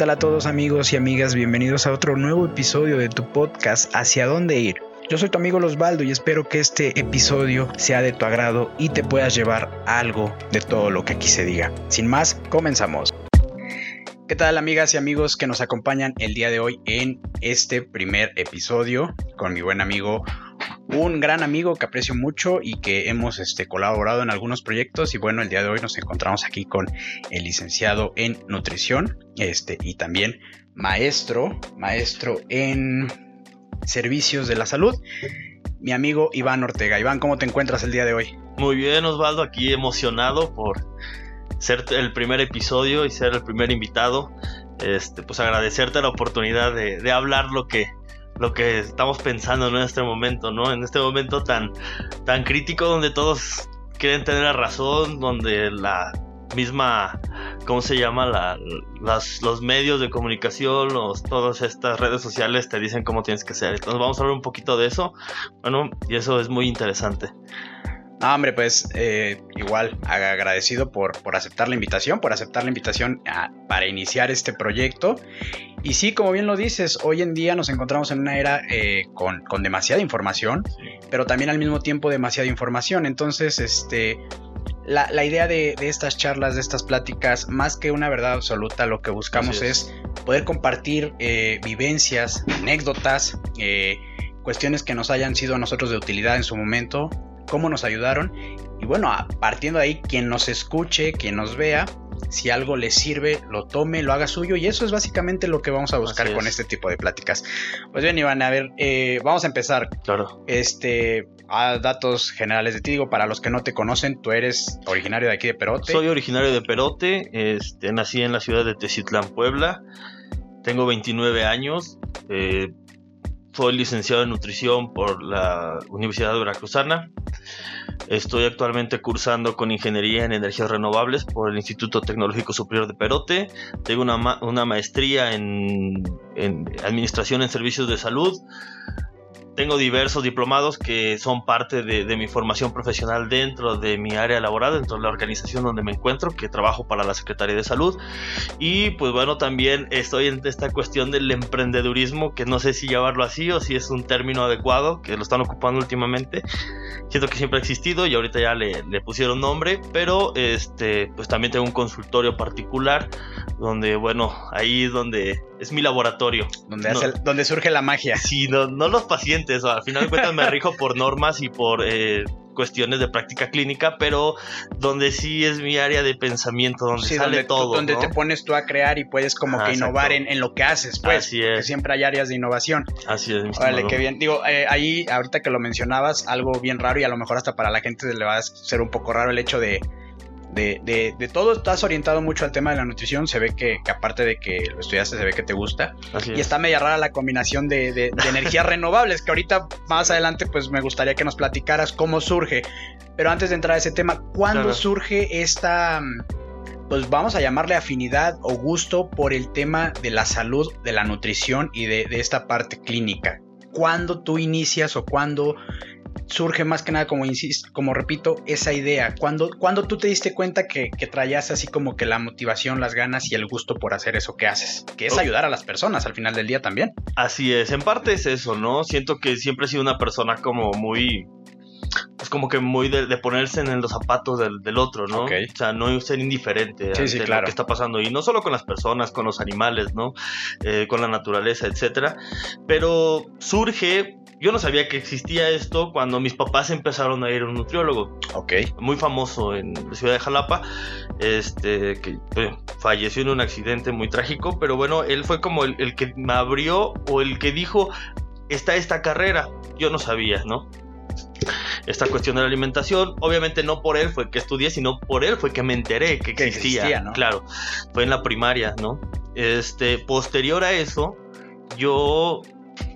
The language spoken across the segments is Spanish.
tal a todos amigos y amigas? Bienvenidos a otro nuevo episodio de tu podcast Hacia dónde ir. Yo soy tu amigo Losbaldo y espero que este episodio sea de tu agrado y te puedas llevar algo de todo lo que aquí se diga. Sin más, comenzamos. ¿Qué tal amigas y amigos que nos acompañan el día de hoy en este primer episodio con mi buen amigo un gran amigo que aprecio mucho y que hemos este, colaborado en algunos proyectos y bueno, el día de hoy nos encontramos aquí con el licenciado en nutrición este, y también maestro, maestro en servicios de la salud, mi amigo Iván Ortega. Iván, ¿cómo te encuentras el día de hoy? Muy bien, Osvaldo, aquí emocionado por ser el primer episodio y ser el primer invitado. Este, pues agradecerte la oportunidad de, de hablar lo que, lo que estamos pensando en este momento, ¿no? En este momento tan, tan crítico donde todos quieren tener la razón, donde la misma, ¿cómo se llama? La, las, los medios de comunicación, los, todas estas redes sociales te dicen cómo tienes que ser. Entonces vamos a hablar un poquito de eso, bueno, y eso es muy interesante. Ah, hombre, pues eh, igual agradecido por, por, aceptar la invitación, por aceptar la invitación para iniciar este proyecto. Y sí, como bien lo dices, hoy en día nos encontramos en una era eh, con, con, demasiada información, pero también al mismo tiempo demasiada información. Entonces, este, la, la idea de, de, estas charlas, de estas pláticas, más que una verdad absoluta, lo que buscamos es. es. poder compartir eh, vivencias, anécdotas, cuestiones que nos hayan sido a nosotros de utilidad en su momento cómo nos ayudaron. Y bueno, partiendo de ahí, quien nos escuche, quien nos vea, si algo le sirve, lo tome, lo haga suyo. Y eso es básicamente lo que vamos a buscar con este tipo de pláticas. Pues bien, Iván, a ver, eh, vamos a empezar. Claro. Este, a datos generales de ti, digo, para los que no te conocen, tú eres originario de aquí de Perote. Soy originario de Perote, este, nací en la ciudad de Tecitlán, Puebla. Tengo 29 años. Eh, soy licenciado en nutrición por la Universidad Veracruzana. Estoy actualmente cursando con ingeniería en energías renovables por el Instituto Tecnológico Superior de Perote. Tengo una, una maestría en, en administración en servicios de salud tengo diversos diplomados que son parte de, de, mi formación profesional dentro de mi área laboral, dentro de la organización donde me encuentro, que trabajo para la Secretaría de Salud. Y pues bueno, también estoy en esta cuestión del emprendedurismo, que no sé si llamarlo así o si es un término adecuado, que lo están ocupando últimamente. Siento que siempre ha existido y ahorita ya le, le pusieron nombre, pero este, pues también tengo un consultorio particular donde, bueno, ahí es donde es mi laboratorio. Donde, no, donde surge la magia. Sí, no, no los pacientes, al final de cuentas me rijo por normas y por eh, cuestiones de práctica clínica, pero donde sí es mi área de pensamiento, donde sí, sale donde, todo. Donde ¿no? te pones tú a crear y puedes como ah, que innovar en, en, lo que haces, pues. Así es. Que siempre hay áreas de innovación. Así es. Vale, qué bien. Digo, eh, ahí ahorita que lo mencionabas, algo bien raro y a lo mejor hasta para la gente le va a ser un poco raro el hecho de de, de, de, todo estás orientado mucho al tema de la nutrición. Se ve que, que aparte de que lo estudiaste, se ve que te gusta. Así y es. está media rara la combinación de, de energías renovables, que ahorita más adelante pues me gustaría que nos platicaras cómo surge. Pero antes de entrar a ese tema, ¿cuándo claro. surge esta, pues vamos a llamarle afinidad o gusto por el tema de la salud, de la nutrición y de, de esta parte clínica? ¿Cuándo tú inicias o cuándo surge más que nada, como insisto, como repito, esa idea? cuando cuando tú te diste cuenta que, que, traías así como que la motivación, las ganas y el gusto por hacer eso que haces? Que es ayudar a las personas al final del día también. Así es, en parte es eso, ¿no? Siento que siempre he sido una persona como muy es como que muy de, de ponerse en los zapatos del, del otro, ¿no? Okay. O sea, no ser indiferente sí, ante sí, claro. lo que está pasando. Y no solo con las personas, con los animales, ¿no? Eh, con la naturaleza, etcétera. Pero surge yo no sabía que existía esto cuando mis papás empezaron a ir a un nutriólogo. Ok. Muy famoso en la ciudad de Jalapa. Este, que eh, falleció en un accidente muy trágico. Pero bueno, él fue como el, el, que me abrió o el que dijo: Está esta carrera. Yo no sabía, ¿no? Esta cuestión de la alimentación, obviamente no por él fue que estudié, sino por él fue que me enteré que existía. Que existía ¿no? Claro, fue en la primaria, ¿no? Este, posterior a eso, yo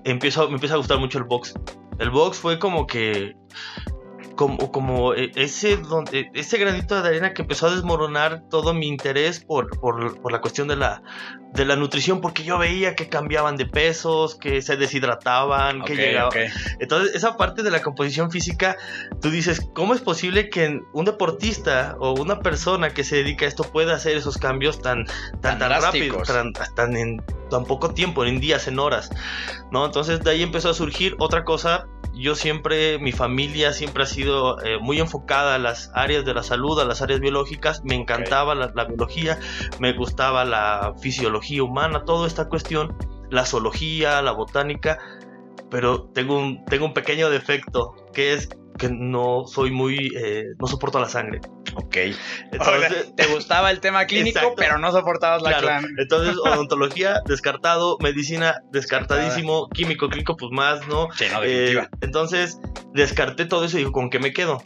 empiezo, me empieza a gustar mucho el box. El box fue como que como, como e, ese, donde, ese granito de arena que empezó a desmoronar todo mi interés por, por, por, la cuestión de la, de la nutrición, porque yo veía que cambiaban de pesos, que se deshidrataban, que llegaban. Entonces, esa parte de la composición física, tú dices, ¿cómo es posible que un deportista o una persona que se dedica a esto pueda hacer esos cambios tan, tan, tan, rápido, tan, en tan poco tiempo, en días, en horas? ¿no? Entonces, de ahí empezó a surgir otra cosa yo siempre, mi familia siempre ha sido eh, muy enfocada a las áreas de la salud, a las áreas biológicas. Me encantaba la, biología, me gustaba la fisiología humana, toda esta cuestión, la zoología, la botánica. Pero tengo un, tengo un pequeño defecto, que es que no soy muy, eh, no soporto la sangre. Ok. Entonces, te gustaba el tema clínico, pero no soportabas la claro. Entonces, odontología, descartado, medicina, descartadísimo, químico, clínico, pues más, ¿no? Sí, no, eh, entonces, descarté todo eso y digo, ¿con qué me quedo?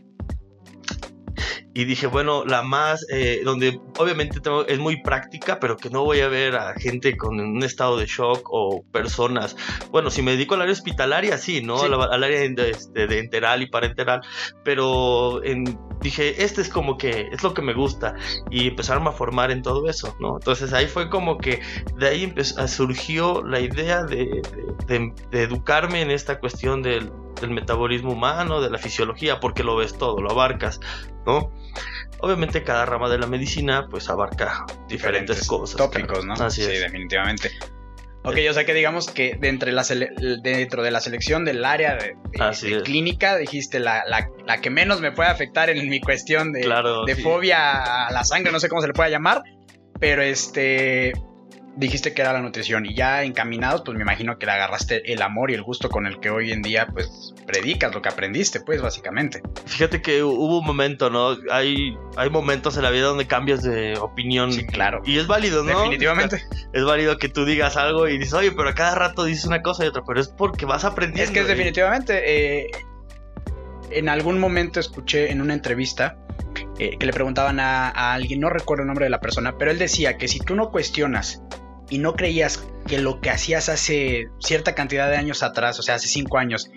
Y dije, bueno, la más, eh, donde obviamente tengo, es muy práctica, pero que no voy a ver a gente con un estado de shock o personas. Bueno, si me dedico al área hospitalaria, sí, ¿no? Al, área de, este, de, enteral y parenteral, pero en, dije, este es como que es lo que me gusta y empezaron a formar en todo eso, ¿no? Entonces ahí fue como que de ahí empezó, surgió la idea de, de, de educarme en esta cuestión del del metabolismo humano, de la fisiología, porque lo ves todo, lo abarcas, ¿no? Obviamente cada rama de la medicina pues abarca diferentes, cosas. Tópicos, ¿no? sí, definitivamente. Ok, o sea que digamos que dentro de la, dentro de la selección del área de, clínica, dijiste la, la, que menos me puede afectar en mi cuestión de, de fobia a la sangre, no sé cómo se le puede llamar, pero este, dijiste que era la nutrición y ya encaminados, pues me imagino que le agarraste el amor y el gusto con el que hoy en día pues predicas lo que aprendiste, pues básicamente. Fíjate que hubo un momento, ¿no? Hay, hay momentos en la vida donde cambias de opinión. Sí, claro. Y es válido, ¿no? Definitivamente. Es válido que tú digas algo y dices, oye, pero a cada rato dices una cosa y otra, pero es porque vas aprendiendo. Es que es definitivamente, eh, en algún momento escuché en una entrevista eh, que le preguntaban a, a, alguien, no recuerdo el nombre de la persona, pero él decía que si tú no cuestionas y no creías que lo que hacías hace cierta cantidad de años atrás, o sea, hace cinco años,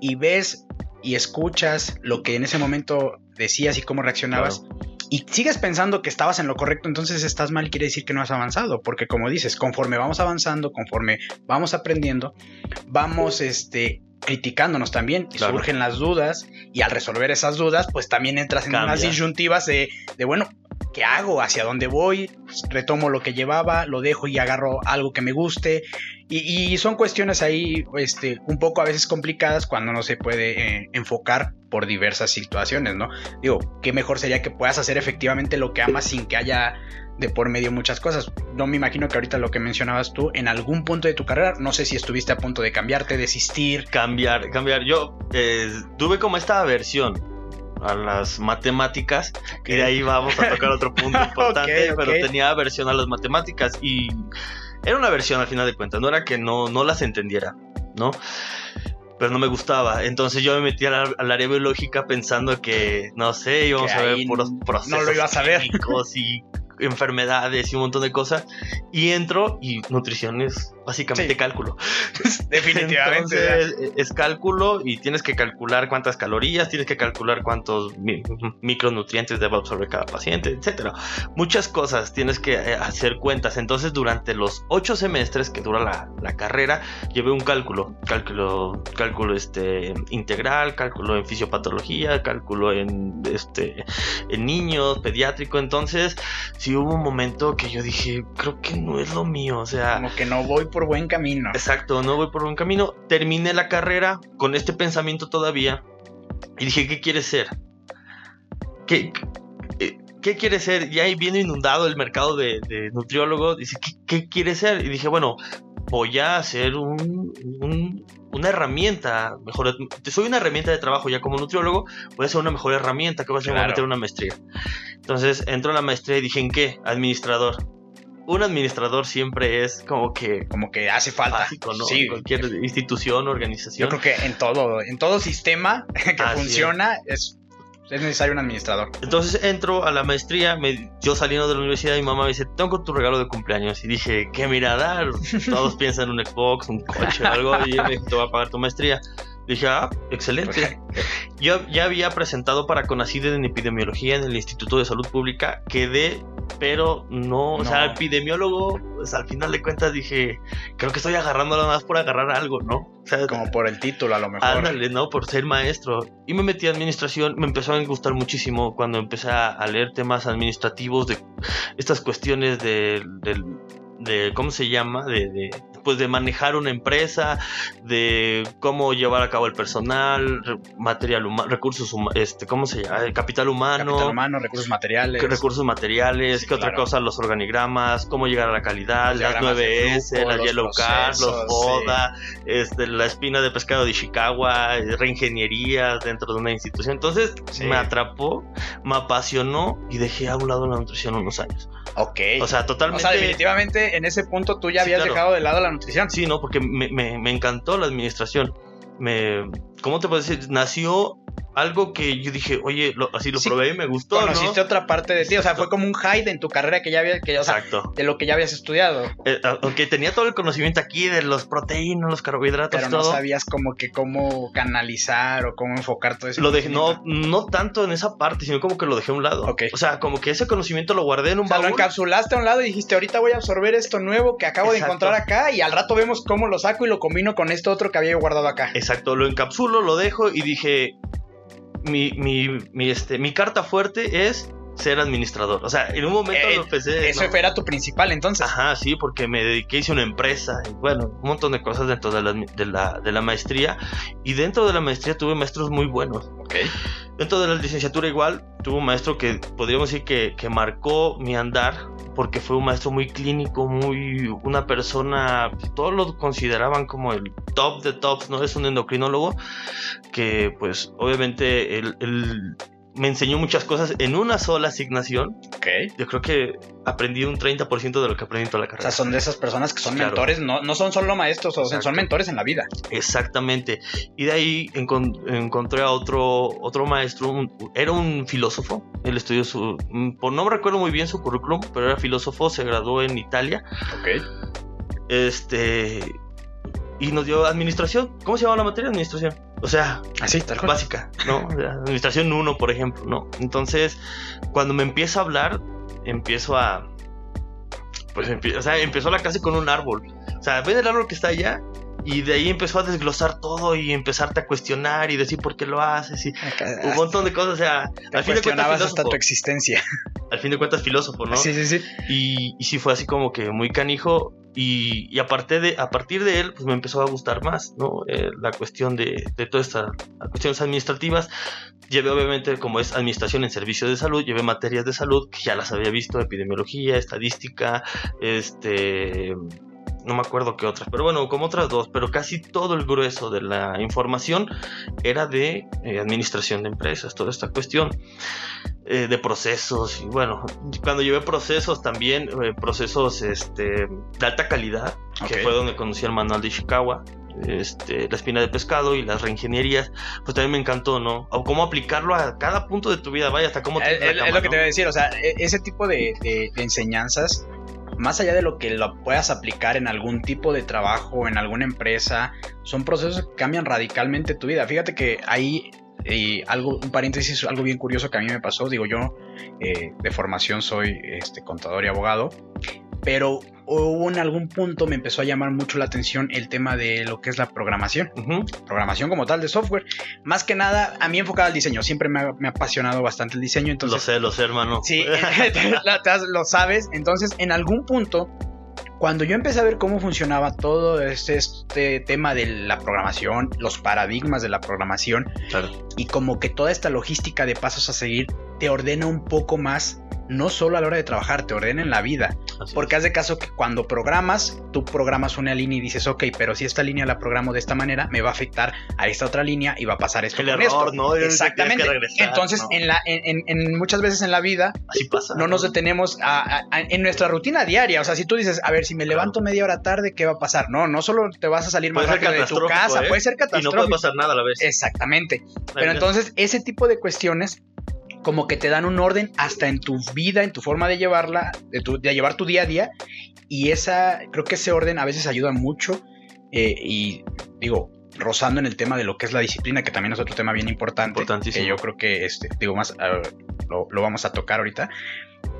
y ves y escuchas lo que en ese momento decías y cómo reaccionabas, y sigues pensando que estabas en lo correcto, entonces estás mal y quiere decir que no has avanzado, porque como dices, conforme vamos avanzando, conforme vamos aprendiendo, vamos este, criticándonos también y surgen las dudas y al resolver esas dudas pues también entras en unas disyuntivas de, de, bueno ¿qué hago? ¿Hacia dónde voy? Retomo lo que llevaba, lo dejo y agarro algo que me guste. Y, son cuestiones ahí este, un poco a veces complicadas cuando no se puede eh, enfocar por diversas situaciones, ¿no? Digo, qué mejor sería que puedas hacer efectivamente lo que amas sin que haya de por medio muchas cosas. No me imagino que ahorita lo que mencionabas tú, en algún punto de tu carrera, no sé si estuviste a punto de cambiarte, desistir. Cambiar, cambiar. Yo eh, tuve como esta aversión a las matemáticas y de ahí vamos a tocar otro punto importante, pero tenía aversión a las matemáticas y era una versión al final de cuentas, no era que no, no las entendiera, ¿no? Pero no me gustaba. Entonces yo me metí al, área biológica pensando que, no sé, íbamos a ver puros procesos no lo ibas a ver. y enfermedades y un montón de cosas. Y entro y nutrición es básicamente cálculo. Definitivamente. es cálculo y tienes que calcular cuántas calorías, tienes que calcular cuántos micronutrientes debe absorber cada paciente, etcétera. Muchas cosas tienes que eh, hacer cuentas. Entonces, durante los ocho semestres que dura la, la carrera, llevé un cálculo, cálculo, cálculo este, integral, cálculo en fisiopatología, cálculo en, este, en niños, pediátrico. Entonces, sí hubo un momento que yo dije, creo que no es lo mío, o sea... Como que no voy por por buen camino. Exacto, no voy por buen camino. Terminé la carrera con este pensamiento todavía y dije, ¿qué quieres ser? ¿Qué, qué, quieres ser? Y ahí viene inundado el mercado de, nutriólogo. Dice, ¿qué, quieres ser? Y dije, bueno, voy a hacer un, una herramienta, mejor, soy una herramienta de trabajo ya como nutriólogo, voy a ser una mejor herramienta que voy a hacer, meter una maestría. Entonces entro a la maestría y dije, ¿en qué? Administrador un administrador siempre es como que como que hace falta básico, ¿no? Sí. Cualquier institución, organización. Yo creo que en todo, en todo sistema que funciona es. es. necesario un administrador. Entonces entro a la maestría, yo saliendo de la universidad, mi mamá me dice, tengo tu regalo de cumpleaños. Y dije, ¿qué mira dar? Todos piensan en un Xbox, un coche o algo, y yo me te voy a pagar tu maestría. Dije, ah, excelente. Yo ya había presentado para CONACID en epidemiología en el Instituto de Salud Pública, quedé, pero no, o sea, epidemiólogo, pues al final de cuentas dije, creo que estoy agarrándolo nada más por agarrar algo, ¿no? O sea, como por el título a lo mejor. Ándale, ¿no? Por ser maestro. Y me metí a administración, me empezó a gustar muchísimo cuando empecé a leer temas administrativos de estas cuestiones de, de ¿cómo se llama? de, pues de manejar una empresa, de cómo llevar a cabo el personal, material humano, recursos humanos, este, ¿cómo se llama? Eh, capital humano. Capital humano, recursos materiales. Recursos materiales, qué otra cosa, los organigramas, cómo llegar a la calidad, las 9S, la Yellow Card, los FODA, este, la espina de pescado de Ishikawa, eh, reingeniería dentro de una institución. Entonces me atrapó, me apasionó y dejé a un lado la nutrición unos años. Ok. O sea, totalmente. O sea, definitivamente en ese punto tú ya habías dejado de lado la nutrición. Sí, no, porque me, me, me encantó la administración. Me, ¿Cómo te puedo decir? Nació algo que yo dije, oye, así lo probé y me gustó. Conociste otra parte de ti, o sea, fue como un hide en tu carrera que ya había, que, Exacto. de lo que ya habías estudiado. Eh, aunque tenía todo el conocimiento aquí de los proteínas, los carbohidratos, pero no sabías como que cómo canalizar o cómo enfocar todo eso. Lo dejé, no, no tanto en esa parte, sino como que lo dejé a un lado. O sea, como que ese conocimiento lo guardé en un o sea, lo encapsulaste a un lado y dijiste, ahorita voy a absorber esto nuevo que acabo de encontrar acá y al rato vemos cómo lo saco y lo combino con esto otro que había guardado acá. Exacto, lo encapsulo, lo dejo y dije, mi, mi, mi, este, mi carta fuerte es ser administrador. O sea, en un momento eh, lo empecé. Eso era tu principal entonces. Ajá, sí, porque me dediqué, hice una empresa y bueno, un montón de cosas dentro de la, de la, de la maestría. Y dentro de la maestría tuve maestros muy buenos. Ok. Dentro de la licenciatura igual, tuve un maestro que podríamos decir que, que marcó mi andar porque fue un maestro muy clínico, muy una persona, todos lo consideraban como el top de tops, ¿no? Es un endocrinólogo que pues obviamente él, me enseñó muchas cosas en una sola asignación. Ok. Yo creo que aprendí un 30% de lo que aprendí en toda la carrera. O sea, son de esas personas que son mentores, no, no son solo maestros, son mentores en la vida. Exactamente. Y de ahí encontré a otro, otro maestro, era un filósofo, él estudió su, mm, por no me recuerdo muy bien su currículum, pero era filósofo, se graduó en Italia. Ok. Este, y nos dio administración. ¿Cómo se llama la materia? Administración. O sea, así, tal cual. Básica, ¿no? administración 1, por ejemplo, ¿no? Entonces, cuando me empieza a hablar, empiezo a. Pues, o sea, empezó la clase con un árbol. O sea, ven el árbol que está allá y de ahí empezó a desglosar todo y empezarte a cuestionar y decir por qué lo haces y un montón de cosas. O sea, al fin de cuentas. hasta tu existencia. Al fin de cuentas, filósofo, ¿no? Sí, sí, sí. Y, y sí fue así como que muy canijo. Y, y aparte de, a partir de él, pues me empezó a gustar más, ¿no? Eh, la cuestión de, de todas estas cuestiones administrativas. Llevé, obviamente, como es administración en servicios de salud, llevé materias de salud que ya las había visto: epidemiología, estadística, este no me acuerdo qué otras, pero bueno, como otras dos, pero casi todo el grueso de la información era de eh, administración de empresas, toda esta cuestión eh, de procesos, y bueno, cuando llevé procesos también, eh, procesos este, de alta calidad, que fue donde conocí el manual de Ishikawa, este, la espina de pescado y las reingenierías, pues también me encantó, ¿no? O cómo aplicarlo a cada punto de tu vida, vaya, hasta cómo... Te es, lo que te voy a decir, o sea, e, ese tipo de, de enseñanzas más allá de lo que lo puedas aplicar en algún tipo de trabajo, en alguna empresa, son procesos que cambian radicalmente tu vida. Fíjate que ahí y algo, un paréntesis, algo bien curioso que a mí me pasó, digo yo, eh, de formación soy este, contador y abogado, pero hubo en algún punto me empezó a llamar mucho la atención el tema de lo que es la programación, programación como tal de software, más que nada a mí enfocada al diseño, siempre me ha, apasionado bastante el diseño, entonces... Lo sé, lo sé, hermano. Sí, lo sabes, entonces en algún punto cuando yo empecé a ver cómo funcionaba todo este, este, tema de la programación, los paradigmas de la programación, y como que toda esta logística de pasos a seguir te ordena un poco más no solo a la hora de trabajar, te ordena en la vida. Porque haz de caso que cuando programas, tú programas una línea y dices, ok, pero si esta línea la programo de esta manera, me va a afectar a esta otra línea y va a pasar esto El con error, esto. ¿no? Exactamente. Entonces, en la, en, muchas veces en la vida, no, nos detenemos en nuestra rutina diaria. O sea, si tú dices, a ver, si me levanto media hora tarde, ¿qué va a pasar? No, no solo te vas a salir más rápido de tu casa, ¿eh? puede ser catastrófico. Y no puede pasar nada a la vez. Exactamente. Pero entonces, ese tipo de cuestiones como que te dan un orden hasta en tu vida, en tu forma de llevarla, de, de llevar tu día a día. Y esa, creo que ese orden a veces ayuda mucho. Eh, y digo, rozando en el tema de lo que es la disciplina, que también es otro tema bien importante, que yo creo que, este, digo, más, lo, vamos a tocar ahorita,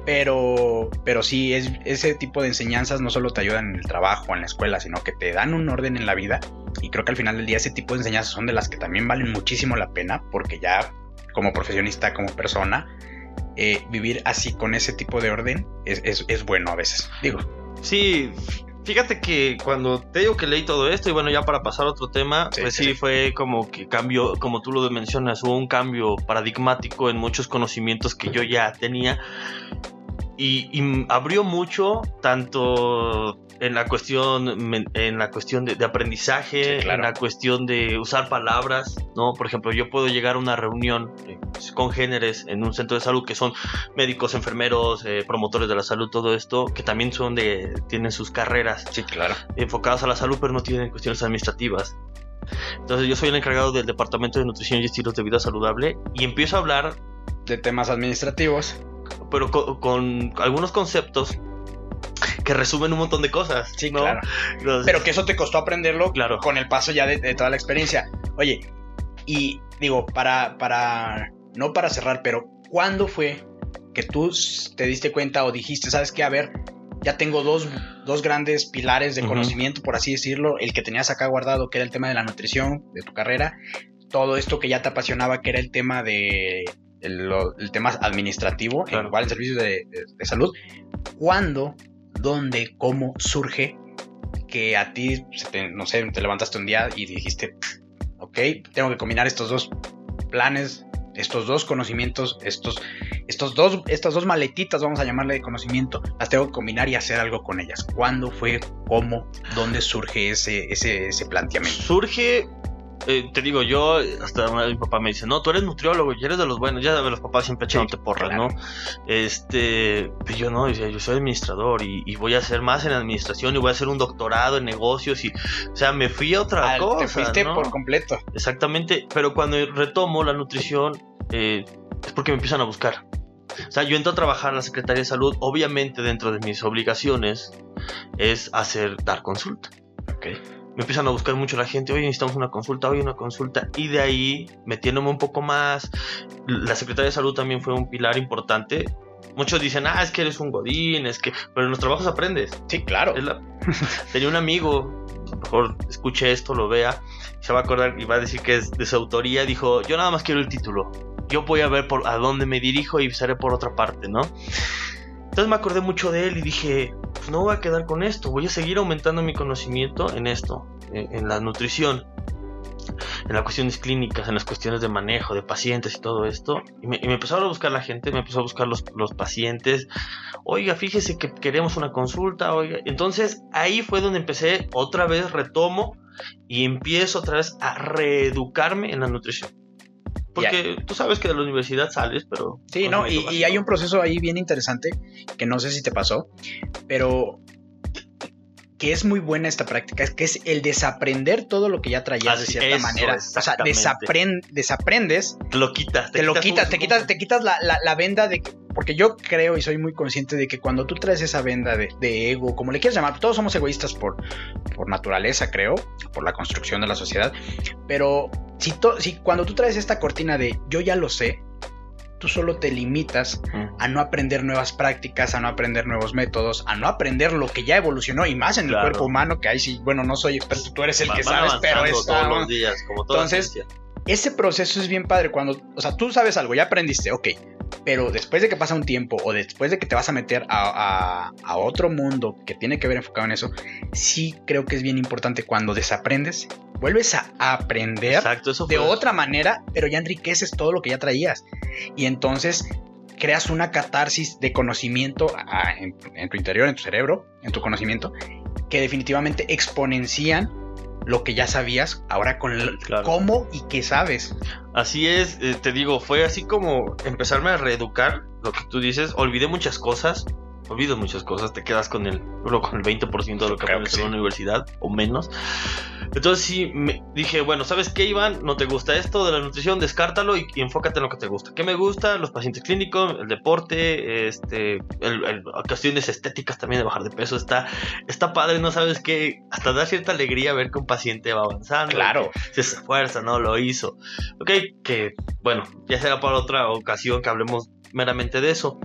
pero, pero sí, es, ese tipo de enseñanzas no solo te ayudan en el trabajo, en la escuela, sino que te dan un orden en la vida, y creo que al final del día ese tipo de enseñanzas son de las que también valen muchísimo la pena, porque ya como profesionista, como persona, eh, vivir así con ese tipo de orden es, es bueno a veces, digo. Sí, Fíjate que cuando te digo que leí todo esto, y bueno, ya para pasar a otro tema, pues sí, fue como que cambió, como tú lo mencionas, hubo un cambio paradigmático en muchos conocimientos que yo ya tenía. Y abrió mucho, tanto en la cuestión, en la cuestión de, aprendizaje, en la cuestión de usar palabras, ¿no? Por ejemplo, yo puedo llegar a una reunión eh, con géneres en un centro de salud que son médicos, enfermeros, eh, promotores de la salud, todo esto, que también son de, tienen sus carreras sí, claro. enfocadas a la salud, pero no tienen cuestiones administrativas. Entonces yo soy el encargado del Departamento de Nutrición y Estilos de Vida Saludable y empiezo a hablar de temas administrativos. Pero con algunos conceptos que resumen un montón de cosas. Sí, claro. Pero que eso te costó aprenderlo claro. con el paso ya de, toda la experiencia. Oye, y digo, para, para, no para cerrar, pero ¿cuándo fue que tú te diste cuenta o dijiste, sabes qué, a ver, ya tengo dos, dos grandes pilares de conocimiento, por así decirlo, el que tenías acá guardado, que era el tema de la nutrición, de tu carrera, todo esto que ya te apasionaba, que era el tema de el, tema administrativo, en el servicio de, de, salud, ¿cuándo dónde, cómo surge que a ti, no sé, te levantaste un día y dijiste, ok, tengo que combinar estos dos planes, estos dos conocimientos, estos, estos dos, estas dos maletitas, vamos a llamarle de conocimiento, las tengo que combinar y hacer algo con ellas. ¿Cuándo fue, cómo, dónde surge ese, ese, ese planteamiento? Surge eh, te digo, yo, hasta mi papá me dice, no, tú eres nutriólogo y eres de los buenos, ya sabes, los papás siempre echándote porras, ¿no? Este, pues yo no, yo soy administrador y, voy a hacer más en administración y voy a hacer un doctorado en negocios y, o sea, me fui a otra cosa. Te fuiste por completo. Exactamente, pero cuando retomo la nutrición, eh, es porque me empiezan a buscar. O sea, yo entro a trabajar en la Secretaría de Salud, obviamente dentro de mis obligaciones es hacer, dar consulta. Okay me empiezan a buscar mucho la gente, oye, necesitamos una consulta, oye, una consulta, y de ahí, metiéndome un poco más, la Secretaría de Salud también fue un pilar importante. Muchos dicen, ah, es que eres un godín, es que, pero en los trabajos aprendes. Sí, claro. Tenía un amigo, mejor escuche esto, lo vea, se va a acordar y va a decir que es de su autoría, dijo, yo nada más quiero el título, yo voy a ver por a dónde me dirijo y seré por otra parte, ¿no? Entonces me acordé mucho de él y dije, pues no voy a quedar con esto, voy a seguir aumentando mi conocimiento en esto, en, la nutrición, en las cuestiones clínicas, en las cuestiones de manejo de pacientes y todo esto. Y me, empezaron a buscar la gente, me empezó a buscar los, los, pacientes. Oiga, fíjese que queremos una consulta. Oiga. Entonces ahí fue donde empecé, otra vez retomo y empiezo otra vez a reeducarme en la nutrición. Porque tú sabes que de la universidad sales, pero... Sí, no, y, hay un proceso ahí bien interesante que no sé si te pasó, pero que es muy buena esta práctica, es que es el desaprender todo lo que ya traías de cierta manera. O sea, desaprendes. Te lo quitas. Te, lo quitas, te quitas, te quitas la, la, venda de... Porque yo creo y soy muy consciente de que cuando tú traes esa venda de, de ego, como le quieras llamar, todos somos egoístas por, por naturaleza, creo, por la construcción de la sociedad, pero si, si cuando tú traes esta cortina de yo ya lo sé, tú solo te limitas a no aprender nuevas prácticas, a no aprender nuevos métodos, a no aprender lo que ya evolucionó y más en el cuerpo humano, que ahí sí, bueno, no soy experto, tú eres el que sabes, pero es todos los días, como Entonces, ese proceso es bien padre cuando, o sea, tú sabes algo, ya aprendiste, ok, pero después de que pasa un tiempo o después de que te vas a meter a, otro mundo que tiene que ver enfocado en eso, sí creo que es bien importante cuando desaprendes, vuelves a aprender de otra manera, pero ya enriqueces todo lo que ya traías. Y entonces creas una catarsis de conocimiento en, en tu interior, en tu cerebro, en tu conocimiento, que definitivamente exponencian lo que ya sabías, ahora con el cómo y qué sabes. Así es, eh, te digo, fue así como empezarme a reeducar, lo que tú dices, olvidé muchas cosas, olvidas muchas cosas, te quedas con el, con el 20% de lo que aprendes en la universidad o menos. Entonces sí, me dije, bueno, ¿sabes qué, Iván? No te gusta esto de la nutrición, descártalo y, enfócate en lo que te gusta. ¿Qué me gusta? Los pacientes clínicos, el deporte, este, el, cuestiones estéticas también de bajar de peso. Está, está padre, ¿no? Sabes que hasta da cierta alegría ver que un paciente va avanzando. Claro. Se esfuerza, ¿no? Lo hizo. Ok, que bueno, ya será para otra ocasión que hablemos meramente de eso.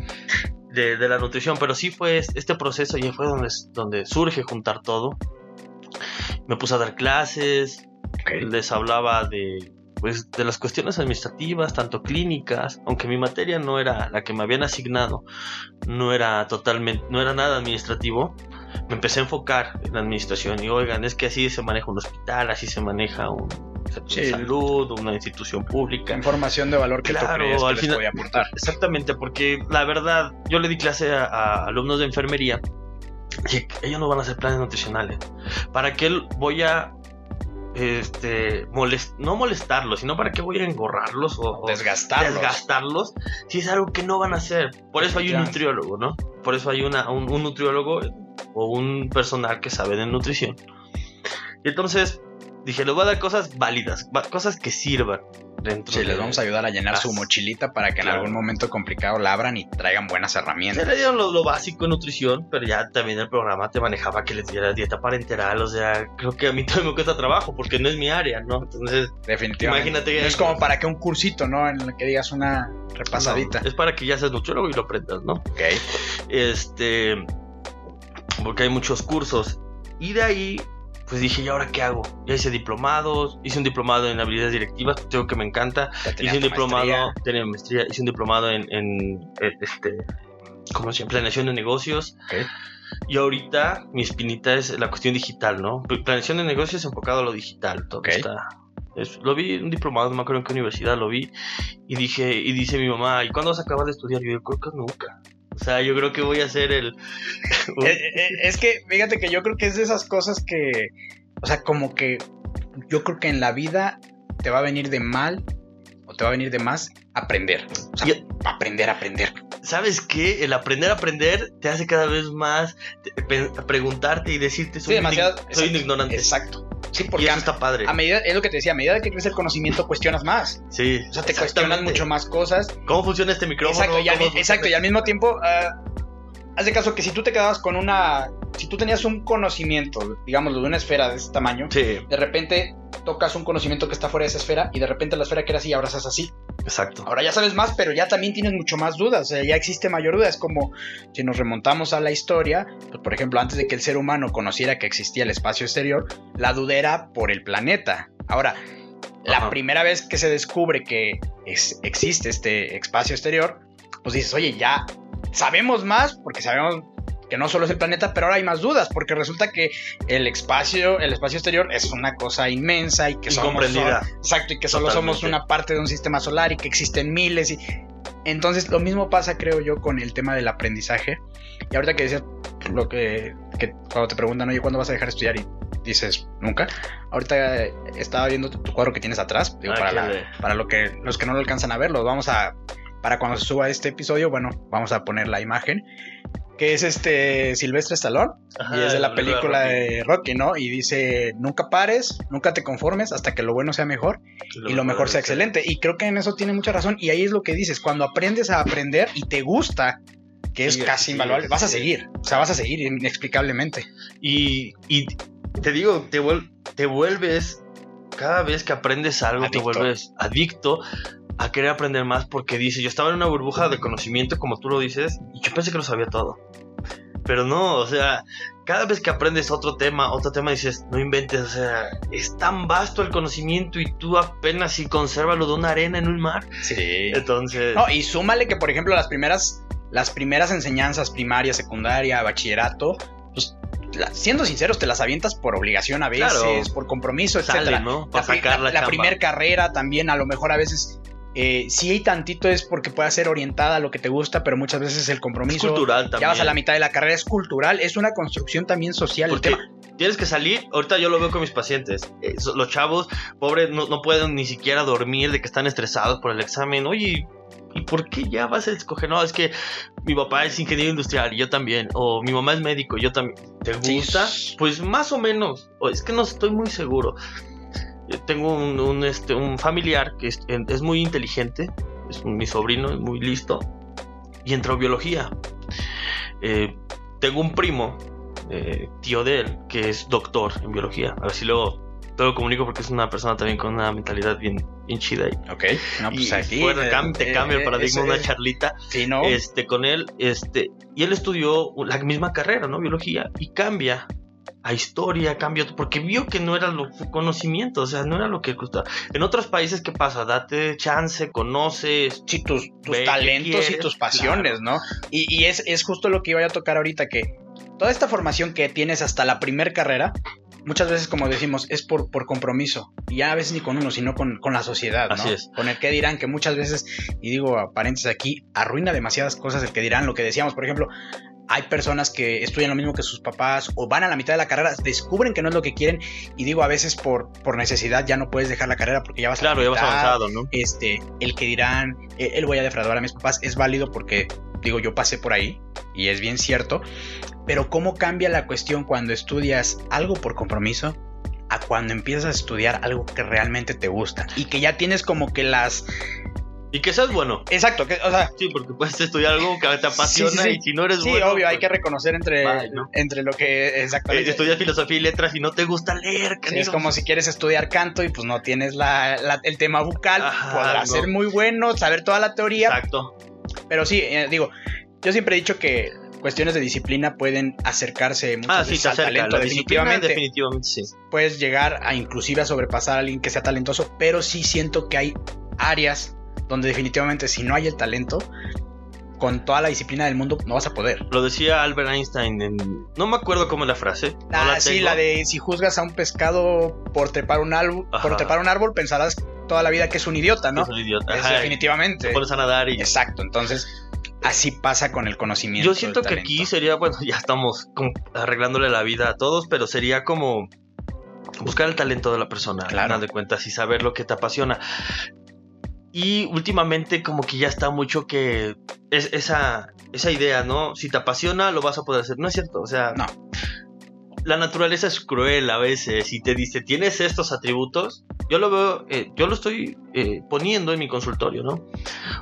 De, la nutrición, pero sí fue este proceso y fue donde, donde surge juntar todo. Me puse a dar clases, les hablaba de, pues, de las cuestiones administrativas, tanto clínicas, aunque mi materia no era la que me habían asignado, no era totalmente, no era nada administrativo, me empecé a enfocar en la administración. Y oigan, es que así se maneja un hospital, así se maneja un centro de salud, una institución pública. Información de valor que claro, tú al final, aportar. Exactamente, porque la verdad, yo le di clase a alumnos de enfermería ellos no van a hacer planes nutricionales. ¿Para qué voy a este no molestarlos, sino para qué voy a engorrarlos o, desgastarlos. desgastarlos si es algo que no van a hacer. Por eso hay un nutriólogo, ¿no? Por eso hay una, un, un nutriólogo o un personal que sabe de nutrición. Y entonces dije, les voy a dar cosas válidas, cosas que sirvan dentro. Sí, les vamos a ayudar a llenar su mochilita para que en algún momento complicado la abran y traigan buenas herramientas. Se le dieron lo, básico en nutrición, pero ya también el programa te manejaba que les diera dieta parenteral, o sea, creo que a mí todo me cuesta trabajo porque no es mi área, ¿no? Entonces, definitivamente. Imagínate es como para que un cursito, ¿no? En el que digas una repasadita. es para que ya seas nutriólogo y lo aprendas, ¿no? Ok. Este, porque hay muchos cursos. Y de ahí pues dije, ¿y ahora qué hago? Ya hice diplomados, hice un diplomado en habilidades directivas, tengo que me encanta. Hice un diplomado, tenía maestría, hice un diplomado en, en, este, ¿cómo se llama? Planeación de negocios. Y ahorita mi espinita es la cuestión digital, ¿no? Planeación de negocios enfocado a lo digital. Todo está. lo vi en un diplomado, no me acuerdo en qué universidad lo vi. Y dije, y dice mi mamá, ¿y cuándo vas a acabar de estudiar? Y yo creo que nunca. O sea, yo creo que voy a hacer el... Eh, eh, es que, fíjate que yo creo que es de esas cosas que, o sea, como que yo creo que en la vida te va a venir de mal o te va a venir de más aprender. O sea, aprender, aprender. ¿Sabes qué? El aprender aprender te hace cada vez más preguntarte y decirte soy, demasiado, soy un ignorante. Exacto. Sí, porque eso está padre. A medida, es lo que te decía, a medida que crece el conocimiento, cuestionas más. Sí. O sea, te cuestionas mucho más cosas. ¿Cómo funciona este micrófono? Exacto, y al, exacto, y al mismo tiempo, uh, haz de caso que si tú te quedabas con una. Si tú tenías un conocimiento, digamos, de una esfera de ese tamaño, de repente tocas un conocimiento que está fuera de esa esfera y de repente la esfera que era así ahora estás así. Exacto. Ahora ya sabes más, pero ya también tienes mucho más dudas. O sea, ya existe mayor duda. Es como si nos remontamos a la historia, pues, por ejemplo, antes de que el ser humano conociera que existía el espacio exterior, la duda era por el planeta. Ahora, la primera vez que se descubre que existe este espacio exterior, pues dices, oye, ya sabemos más porque sabemos que no solo es el planeta, pero ahora hay más dudas, porque resulta que el espacio, el espacio exterior es una cosa inmensa y que somos exacto, y que solo somos una parte de un sistema solar y que existen miles y entonces lo mismo pasa creo yo con el tema del aprendizaje. Y ahorita que decías lo que, cuando te preguntan, "Oye, ¿cuándo vas a dejar de estudiar?" y dices, "Nunca." Ahorita estaba viendo tu, cuadro que tienes atrás, digo, ah, para, para lo que los que no lo alcanzan a ver, los vamos a para cuando se suba este episodio, bueno, vamos a poner la imagen que es este Silvestre Stallone y es de la película de Rocky. ¿no? Y dice, nunca pares, nunca te conformes hasta que lo bueno sea mejor y lo, mejor sea excelente. Y creo que en eso tiene mucha razón y ahí es lo que dices, cuando aprendes a aprender y te gusta, que es casi invaluable, vas a seguir, o sea, vas a seguir inexplicablemente. Y, te digo, te, te vuelves, cada vez que aprendes algo, te vuelves adicto a querer aprender más porque dice, yo estaba en una burbuja de conocimiento, como tú lo dices, y yo pensé que lo sabía todo. Pero no, o sea, cada vez que aprendes otro tema, otro tema dices, no inventes, o sea, es tan vasto el conocimiento y tú apenas si conservas lo de una arena en un mar. Sí. Entonces... No, y súmale que, por ejemplo, las primeras, las primeras enseñanzas, primaria, secundaria, bachillerato, pues siendo sinceros, te las avientas por obligación a veces, por compromiso, etc. ¿no? la, la, la primera carrera también, a lo mejor a veces eh, si hay tantito es porque puede ser orientada a lo que te gusta, pero muchas veces el compromiso. cultural también. Ya vas a la mitad de la carrera, es cultural, es una construcción también social. Porque tienes que salir. Ahorita yo lo veo con mis pacientes. Eh, los chavos, pobres, no, no pueden ni siquiera dormir de que están estresados por el examen. Oye, ¿y por qué ya vas a escoger? No, es que mi papá es ingeniero industrial y yo también. O mi mamá es médico y yo también. ¿Te gusta? Pues más o menos. O es que no estoy muy seguro. Yo tengo un, este, un familiar que es, es, muy inteligente. Es mi sobrino, es muy listo. Y entró biología. Eh, tengo un primo, eh, tío de él, que es doctor en biología. A ver si luego te lo comunico porque es una persona también con una mentalidad bien, bien chida. Y, ok, no, pues y aquí. bueno, eh, te eh, cambia el eh, paradigma, una charlita Sí, ¿no? este, con él. Este, y él estudió la misma carrera, ¿no? Biología. Y cambia a historia, cambia, porque vio que no era lo, conocimiento, o sea, no era lo que gustaba. En otros países, ¿qué pasa? Date chance, conoces. sí, tus, tus talentos y tus pasiones, ¿no? Y, y es, es justo lo que iba a tocar ahorita, que toda esta formación que tienes hasta la primer carrera, muchas veces, como decimos, es por, por compromiso. Y ya a veces ni con uno, sino con, con la sociedad, ¿no? Así es. Con el que dirán, que muchas veces, y digo a paréntesis aquí, arruina demasiadas cosas el que dirán, lo que decíamos, por ejemplo, hay personas que estudian lo mismo que sus papás o van a la mitad de la carrera, descubren que no es lo que quieren y digo a veces por, por necesidad ya no puedes dejar la carrera porque ya vas a la Claro, ya vas avanzado, ¿no? este, el que dirán, eh, él voy a defraudar a mis papás, es válido porque, digo, yo pasé por ahí y es bien cierto, pero ¿cómo cambia la cuestión cuando estudias algo por compromiso? A cuando empiezas a estudiar algo que realmente te gusta y que ya tienes como que las. Y que seas bueno. Exacto, que, o sea, Sí, porque puedes estudiar algo que te apasiona Sí, sí, sí. y si no eres sí, bueno. obvio, hay pues, que reconocer entre, entre lo que eh, exactamente. estudias filosofía y letras y no te gusta leer, Sí, es como si quieres estudiar canto y pues no tienes la, la- el tema bucal, Ajá, podrás no. ser muy bueno, saber toda la teoría, Exacto. Pero sí, eh, digo, yo siempre he dicho que cuestiones de disciplina pueden acercarse muchas Ah, sí, veces te al acerca. talento, definitivamente. definitivamente sí. Puedes llegar a inclusive a sobrepasar a alguien que sea talentoso, pero sí siento que hay áreas donde definitivamente si no hay el talento, con toda la disciplina del mundo no vas a poder. Lo decía Albert Einstein en... No me acuerdo cómo es la frase. no Ah, la sí, la de si juzgas a un pescado por trepar un árbol, por trepar un árbol, pensarás toda la vida que es un idiota, ¿no? Es un idiota. Ajá, definitivamente. Te pones a nadar y... Exacto, entonces así pasa con el conocimiento. Yo siento que aquí sería, bueno, ya estamos arreglándole la vida a todos, pero sería como buscar el talento de la persona, Claro. de cuentas, y saber lo que te apasiona. Y últimamente como que ya está mucho que es esa, esa idea, ¿no? Si te apasiona, lo vas a poder hacer. No es cierto, o sea... No. La naturaleza es cruel a veces y te dice, tienes estos atributos. Yo lo veo, eh, yo lo estoy eh, poniendo en mi consultorio, ¿no?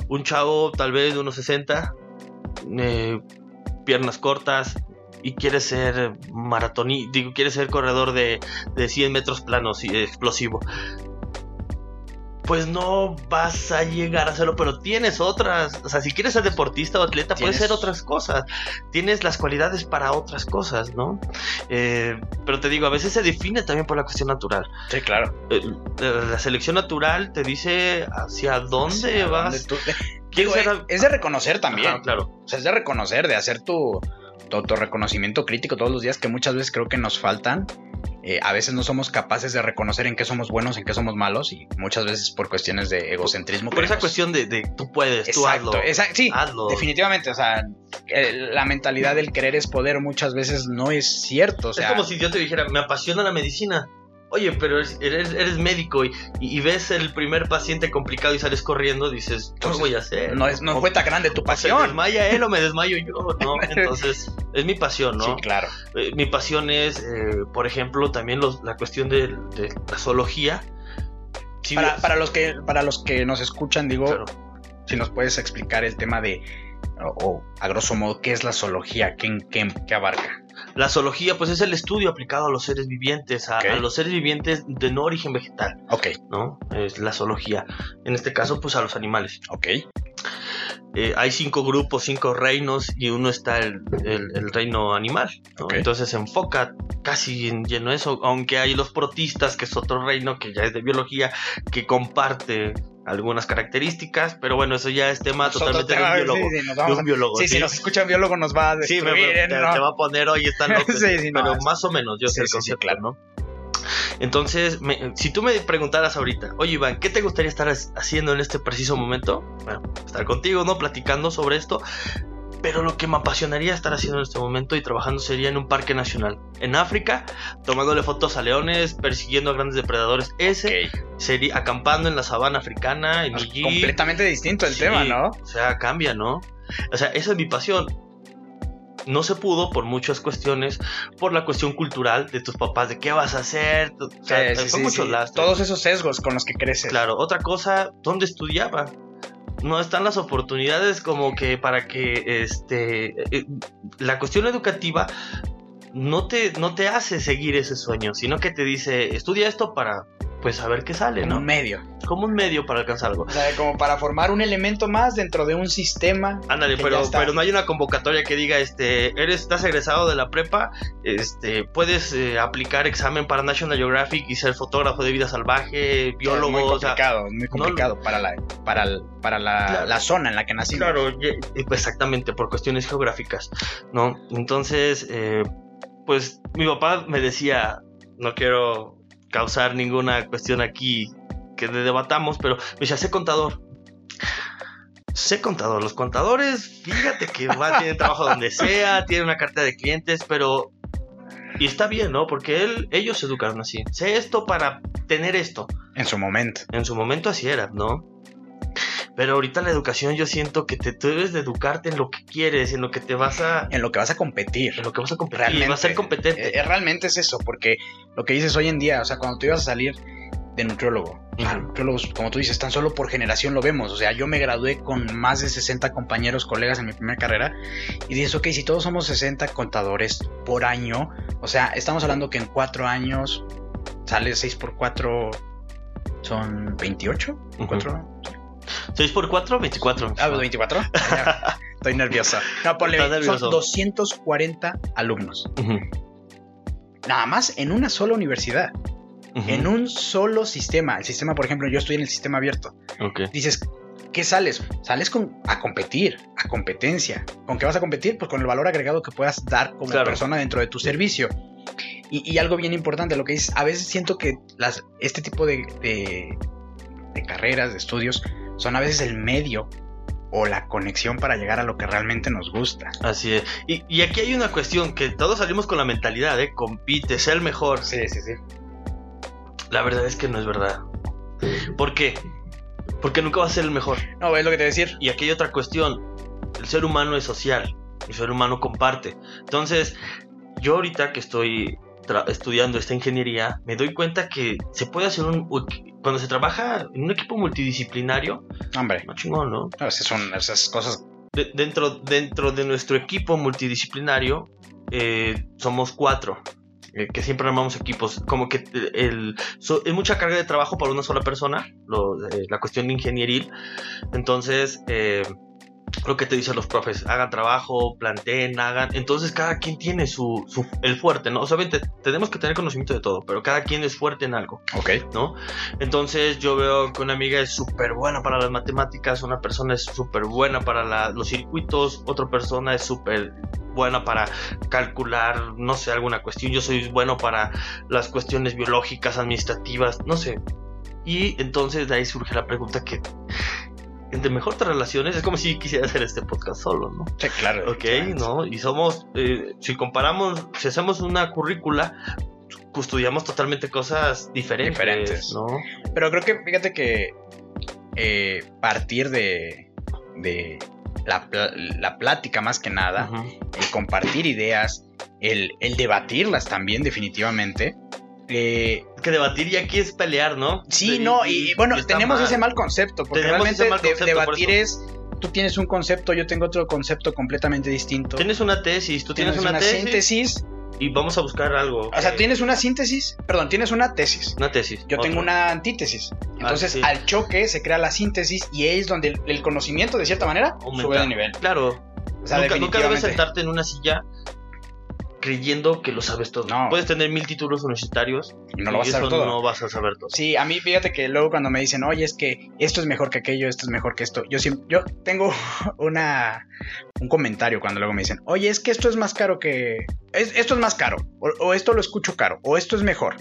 Un chavo tal vez de unos 60, eh, piernas cortas y quiere ser maratoní, digo, quiere ser corredor de, de 100 metros planos y explosivo. Pues no vas a llegar a hacerlo, pero tienes otras. O sea, si quieres ser deportista o atleta, puedes ser otras cosas. Tienes las cualidades para otras cosas, ¿no? Eh, pero te digo, a veces se define también por la cuestión natural. Sí, claro. Eh, la la selección natural te dice hacia dónde ¿A vas. dónde tú- ¿Quieres Digo, ser- es, es de reconocer también. Ajá, claro. O sea, es de reconocer, de hacer tu, tu autorreconocimiento crítico todos los días, que muchas veces creo que nos faltan. Eh, a veces no somos capaces de reconocer en qué somos buenos, en qué somos malos, y muchas veces por cuestiones de egocentrismo. Por esa cuestión de, de tú puedes, tú hazlo. sí, hazlo. definitivamente. O sea, eh, la mentalidad del querer es poder muchas veces no es cierto. O sea, es como si yo te dijera, me apasiona la medicina. Oye, pero eres, eres, eres médico y, y- ves el primer paciente complicado y sales corriendo, dices, ¿qué voy a hacer? no, es, no O- fue tan grande tu o se pasión. desmaya él o me desmayo yo, ¿no? Entonces, es mi pasión, ¿no? Sí, claro. Eh, mi pasión es, eh, por ejemplo, también los- la cuestión de, de la zoología. Sí, Para, para los que, para los que nos escuchan, digo, claro. si nos puedes explicar el tema de, o, o, a grosso modo, qué es la zoología, qué, qué, qué abarca. La zoología, pues es el estudio aplicado a los seres vivientes, a, los seres vivientes de no origen vegetal, Ok, ¿no? Es la zoología. En este caso, pues a los animales. ok. Eh, hay cinco grupos, cinco reinos y uno está el, el- el reino animal. Entonces se enfoca casi en lleno eso, aunque hay los protistas, que es otro reino que ya es de biología, que comparte algunas características, pero bueno, eso ya es tema Nosotros totalmente te de un biólogo. sí, sí, de un biólogo, sí, ¿sí? si nos escucha un biólogo nos va a Sí, me- me- ¿eh? te, ¿no? te va a poner hoy están locos. Sí, sí, no, pero más o menos yo Sí, sé el sí, sí, concepto, claro. ¿no? Entonces, me- si tú me preguntaras ahorita, oye Iván, ¿qué te gustaría estar ha- haciendo en este preciso momento? Bueno, estar contigo, ¿no? Platicando sobre esto. Pero lo que me apasionaría estar haciendo en este momento y trabajando sería en un parque nacional. En África, tomándole fotos a leones, persiguiendo a grandes depredadores. Ese sería acampando en la sabana africana, en jeep. Completamente distinto el Sí, tema, ¿no? O sea, cambia, ¿no? O sea, esa es mi pasión. No se pudo por muchas cuestiones, por la cuestión cultural de tus papás, de qué vas a hacer. O sea, Sí, son sí, muchos sí. lastres. Todos esos sesgos con los que creces. Claro, otra cosa, ¿dónde estudiaba? No están las oportunidades como que para que este eh, la cuestión educativa no te, no te hace seguir ese sueño, sino que te dice, estudia esto para pues saber qué sale, Como ¿no? un medio. Como un medio para alcanzar algo. O sea, como para formar un elemento más dentro de un sistema. Ándale, pero, pero no hay una convocatoria que diga, este, eres, estás egresado de la prepa, este, puedes eh, aplicar examen para National Geographic y ser fotógrafo de vida salvaje, biólogo, es muy o sea, complicado, muy complicado para la para, el- para la, Claro. la zona en la que nacimos. Claro, pues exactamente, por cuestiones geográficas, ¿no? Entonces, eh, pues mi papá me decía, no quiero causar ninguna cuestión aquí que de- debatamos, pero me decía, sé contador. Sé contador, los contadores, fíjate que va, tienen trabajo donde sea, tienen una cartera de clientes, pero... Y está bien, ¿no? Porque él, ellos se educaron así. Sé esto para tener esto. En su momento. En su momento así era, ¿no? Pero ahorita la educación yo siento que te tú debes de educarte en lo que quieres, en lo que te vas a... En lo que vas a competir. En lo que vas a competir, Realmente. vas a ser competente. Eh, eh, realmente es eso, porque lo que dices hoy en día, o sea, cuando tú ibas a salir de nutriólogo, nutriólogos, como tú dices, tan solo por generación lo vemos. O sea, yo me gradué con más de 60 compañeros, colegas en mi primera carrera, y dices, ok, si todos somos 60 contadores por año, o sea, estamos hablando que en cuatro años sale 6 por 4 son 28, Ujú. 4, 6 por 4, 24. Ah, 24. Ya, Estoy nervioso. No, ponle, son 240 alumnos. Nada más en una sola universidad, en un solo sistema. El sistema, por ejemplo, yo estoy en el sistema abierto. Ok. Dices, ¿qué sales? Sales con, a competir, a competencia. ¿Con qué vas a competir? Pues con el valor agregado que puedas dar como Claro. persona dentro de tu servicio. Y, y algo bien importante, lo que dices, a veces siento que las, este tipo de, de, de carreras, de estudios, son a veces el medio o la conexión para llegar a lo que realmente nos gusta. Así es. Y, y aquí hay una cuestión que todos salimos con la mentalidad, ¿eh? Compite, sé el mejor. Sí, sí, sí. La verdad es que no es verdad. ¿Por qué? Porque nunca va a ser el mejor. No, es lo que te voy a decir. Y aquí hay otra cuestión. El ser humano es social. El ser humano comparte. Entonces, yo ahorita que estoy estudiando esta ingeniería, me doy cuenta que se puede hacer un... Cuando se trabaja en un equipo multidisciplinario, Hombre, no chingón, ¿no? son esas cosas. De- dentro, dentro de nuestro equipo multidisciplinario, eh, somos cuatro. eh, que siempre armamos equipos. Como que el, so- es mucha carga de trabajo para una sola persona. lo- eh, la cuestión de ingenieril. Entonces, eh, lo que te dicen los profes, hagan trabajo, planteen, hagan. Entonces cada quien tiene su, su- el fuerte, ¿no? O sea, obviamente tenemos que tener conocimiento de todo, pero cada quien es fuerte en algo. Ok. ¿no? Entonces yo veo que una amiga es súper buena para las matemáticas, una persona es súper buena para la- los circuitos, otra persona es súper buena para calcular, no sé, alguna cuestión, yo soy bueno para las cuestiones biológicas, administrativas, no sé. Y entonces de ahí surge la pregunta que entre mejor te relaciones es como si quisiera hacer este podcast solo, ¿no? Sí, claro. Ok, ¿no? Y somos, eh, si comparamos, si hacemos una currícula, custodiamos totalmente cosas diferentes, Diferentes. ¿no? Pero creo que, fíjate que eh, partir de, de la, la plática más que nada, el compartir ideas, el, el debatirlas también definitivamente. Eh, Que debatir y aquí es pelear, ¿no? sí, no, y, bueno, tenemos mal. ese mal concepto, porque Tenemos realmente mal concepto, debatir es, tú tienes un concepto, yo tengo otro concepto completamente distinto. Tienes una tesis, tú tienes, una, tesis, síntesis, y vamos a buscar algo. o sea, tienes una síntesis, perdón, tienes una tesis. una tesis. Yo otra. tengo una antítesis. Entonces, sí. al choque se crea la síntesis y es donde el, el conocimiento, de cierta manera, Aumenta. sube de nivel. Claro, O sea, nunca, nunca debes sentarte en una silla creyendo que lo sabes todo. No. Puedes tener mil títulos universitarios Y no lo vas a saber todo. no vas a saber todo. Sí, a mí fíjate que luego cuando me dicen, oye, es que esto es mejor que aquello, esto es mejor que esto, yo siempre, yo tengo una un comentario cuando luego me dicen, oye, es que esto es más caro que, es- esto es más caro, o, o esto lo escucho caro, o esto es mejor.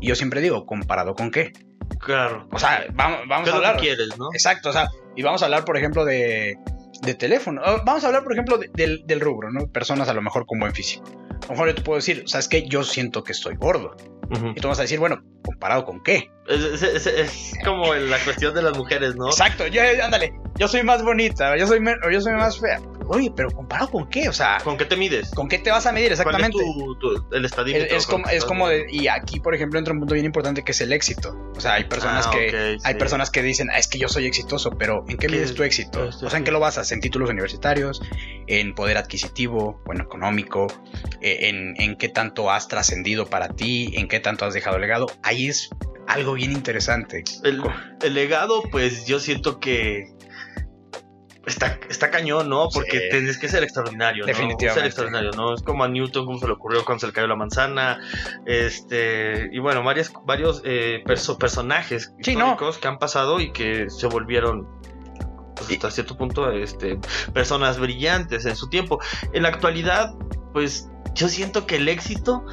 Y yo siempre digo, ¿comparado con qué? Claro. O sea, vamos, vamos ¿Qué a lo hablar. que quieres, no? Exacto, o sea, y vamos a hablar, por ejemplo, de de teléfono. Vamos a hablar, por ejemplo, de- del, del rubro, ¿no? Personas a lo mejor con buen físico. A lo mejor yo te puedo decir, ¿sabes qué? Yo siento que estoy gordo. Y tú vas a decir, bueno, ¿comparado con qué? Es, es- es- es como la cuestión de las mujeres, ¿no? Exacto, yo, ándale, yo soy más bonita, yo soy, yo soy más fea. Oye, pero ¿comparado con qué? O sea, ¿Con qué te mides? ¿con qué te vas a medir exactamente? ¿Cuál es tu, tu- el estadímetro? Es, como, que es como de, y aquí, por ejemplo, entra un punto bien importante que es el éxito. O sea, hay personas Ah, que, ok, hay sí. personas que dicen, "Ah, es que yo soy exitoso, pero ¿en qué ¿Qué mides es? tu éxito? Esto O sea, ¿en qué lo basas? ¿En títulos universitarios? ¿En poder adquisitivo? Bueno, económico? eh, ¿En, en qué tanto has trascendido para ti? ¿En qué tanto has dejado legado? Ahí es algo bien interesante. El, el legado, pues yo siento que está, está cañón, ¿no? Porque Sí. tienes que ser extraordinario, ¿no? Definitivamente. Ser extraordinario, ¿no? Es como a Newton, como se le ocurrió cuando se le cayó la manzana. Este, y bueno, varias, varios eh, perso- personajes Sí, ¿no? históricos que han pasado y que se volvieron. pues, hasta cierto punto, este, personas brillantes en su tiempo. En la actualidad, pues yo siento que el éxito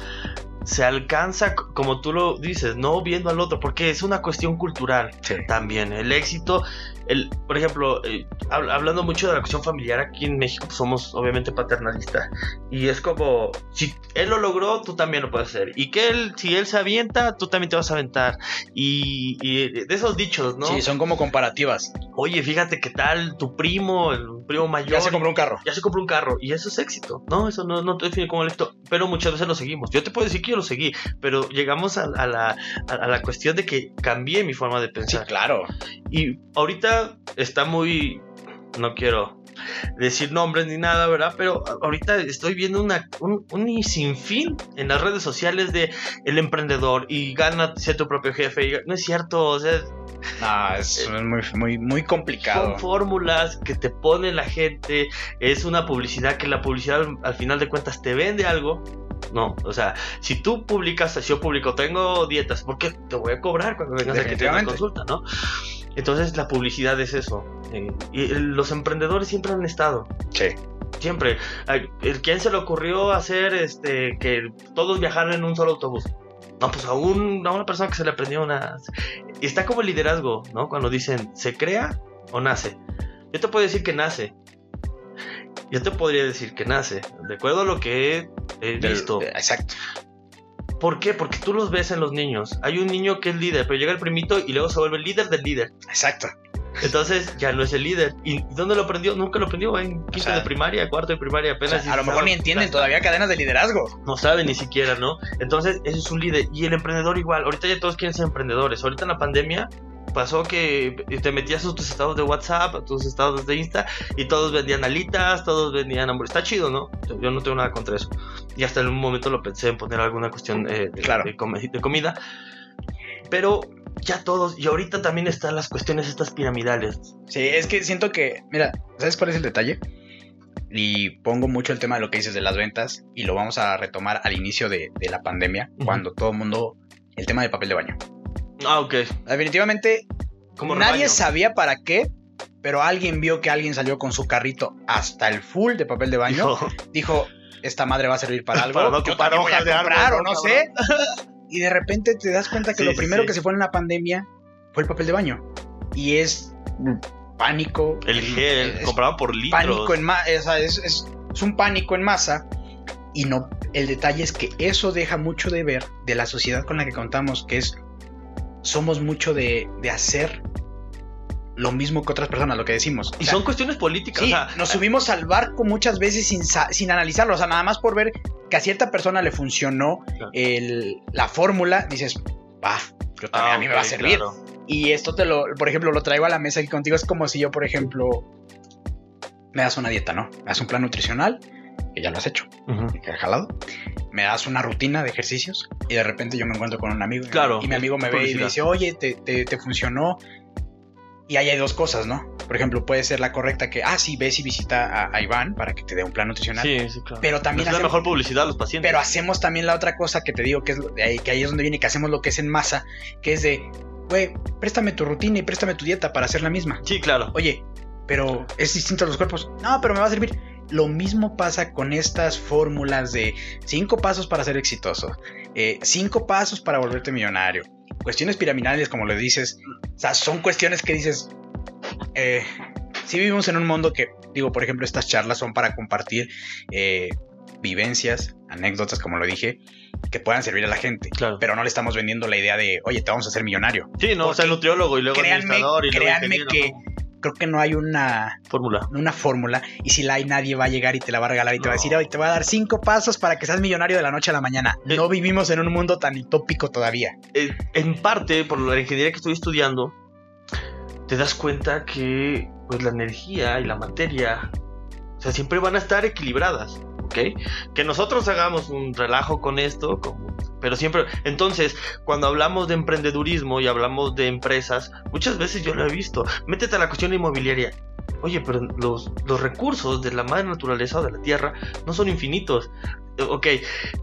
se alcanza, como tú lo dices, no viendo al otro, porque es una cuestión cultural también. El éxito, el, por ejemplo, eh, hab- hablando mucho de la cuestión familiar, aquí en México somos obviamente paternalistas. Y es como, si él lo logró, tú también lo puedes hacer. Y que él, si él se avienta, tú también te vas a aventar. Y, y de esos dichos, ¿no? Sí, son como comparativas. Oye, fíjate qué tal tu primo, el primo mayor. Ya se compró un carro. Ya se compró un carro y eso es éxito, ¿no? Eso no, no te define como el éxito, pero muchas veces lo seguimos. Yo te puedo decir que yo lo seguí, pero llegamos a, a la, a, a la cuestión de que cambié mi forma de Sí, pensar. claro. Y ahorita está muy, no quiero decir nombres ni nada, ¿verdad? Pero ahorita estoy viendo una, un, un sinfín en las redes sociales de el emprendedor y gana ser tu propio jefe. y- no es cierto, o sea, No, es muy, muy, muy complicado. son fórmulas que te pone la gente, es una publicidad que la publicidad al final de cuentas te vende algo. No, o sea, si tú publicas, si yo publico, tengo dietas, ¿por qué te voy a cobrar cuando vengas aquí a consulta, no? Entonces la publicidad es eso. eh, y los emprendedores siempre han estado, Sí. siempre. Ay, ¿el- ¿Quién se le ocurrió hacer este que todos viajaran en un solo autobús? No, pues a, un- a una persona que se le aprendió una... Y está como el liderazgo, ¿no? Cuando dicen, ¿se crea o nace? Yo te puedo decir que nace. Yo te podría decir que nace, de acuerdo a lo que he, visto. Exacto. ¿Por qué? Porque tú los ves en los niños. Hay un niño que es líder, pero llega el primito y luego se vuelve el líder del líder. Exacto. Entonces ya no es el líder. ¿Y dónde lo aprendió? Nunca lo aprendió. En quinto sea, de primaria, cuarto de primaria, O apenas. sea, a lo mejor ni entienden todavía cadenas de liderazgo. no sabe ni siquiera, ¿no? Entonces, ese es un líder. Y el emprendedor igual. Ahorita ya todos quieren ser emprendedores. Ahorita en la pandemia pasó que te metías a tus estados de WhatsApp, a tus estados de Insta, y todos vendían alitas, todos vendían hamburguesas. Está chido, ¿no? Yo no tengo nada contra eso. Y hasta en un momento lo pensé en poner alguna cuestión eh, de, Claro. de comi- de comida. Pero ya todos, y ahorita también están las cuestiones estas piramidales. Sí, es que siento que, mira, ¿sabes cuál es el detalle? Y pongo mucho el tema de lo que dices de las ventas y lo vamos a retomar al inicio de, de la pandemia, Ujú. cuando todo el mundo, el tema de papel de baño. Ah, ok. Definitivamente Como nadie rebaño. sabía para qué, pero alguien vio que alguien salió con su carrito hasta el full de papel de baño. Dijo, Dijo, esta madre va a servir para algo. Para no ocupar voy a de árbol, comprar o ¿no, sé. Y de repente te das cuenta que Sí, lo primero sí. que se fue en la pandemia fue el papel de baño. Y es pánico. el gel, es compraban por litros. pánico en masa, es, es- es un pánico en masa. Y no, el detalle es que eso deja mucho de ver de la sociedad con la que contamos, que es, somos mucho de, de hacer lo mismo que otras personas, lo que decimos. O Y sea, son cuestiones políticas. sí, o sea, nos subimos al barco muchas veces sin, sin analizarlo, o sea, nada más por ver que a cierta persona le funcionó Claro. el- la fórmula, dices, va, yo también, ah, a mí me va a servir. claro. Y esto te lo, por ejemplo, lo traigo a la mesa aquí contigo. Es como si yo, por ejemplo, me das una dieta, ¿no? Me das un plan nutricional, que ya lo has hecho, Ujú. que has jalado. Me das una rutina de ejercicios y de repente yo me encuentro con un amigo. y- Claro, Y mi amigo me ve y me dice, oye, te, te- te funcionó. Y ahí hay dos cosas, ¿no? Por ejemplo, puede ser la correcta que, ah, sí, ves y visita a, a Iván para que te dé un plan nutricional. Sí, sí, claro. Pero también es la mejor publicidad a los pacientes. pero hacemos también la otra cosa que te digo que es lo- de ahí, que ahí es donde viene que hacemos lo que es en masa, que es de, güey, préstame tu rutina y préstame tu dieta para hacer la misma. Sí, claro. Oye, pero es distinto a los cuerpos. No, pero me va a servir. Lo mismo pasa con estas fórmulas de cinco pasos para ser exitoso, eh, cinco pasos para volverte millonario, cuestiones piramidales, como le dices. O sea, son cuestiones que dices. Eh, sí vivimos en un mundo que digo, por ejemplo, estas charlas son para compartir eh, vivencias, anécdotas, como lo dije, que puedan servir a la gente. Claro. Pero no le estamos vendiendo la idea de, oye, te vamos a hacer millonario. Sí, no, o sea, nutriólogo y luego créanme- administrador y luego créanme ingeniero, que- ¿no? Creo que no hay una, Fórmula. una fórmula y si la hay nadie va a llegar y te la va a regalar y te va a decir, oye, te va a dar cinco pasos para que seas millonario de la noche a la mañana. Eh. No vivimos en un mundo tan utópico todavía. Eh, en parte, por la ingeniería que estoy estudiando, te das cuenta que pues la energía y la materia, o sea, siempre van a estar equilibradas, Que nosotros hagamos un relajo con esto, pero siempre, entonces, cuando hablamos de emprendedurismo y hablamos de empresas, muchas veces yo lo he visto, métete a la cuestión inmobiliaria. Oye, pero los, los recursos de la madre naturaleza o de la tierra no son infinitos. Ok,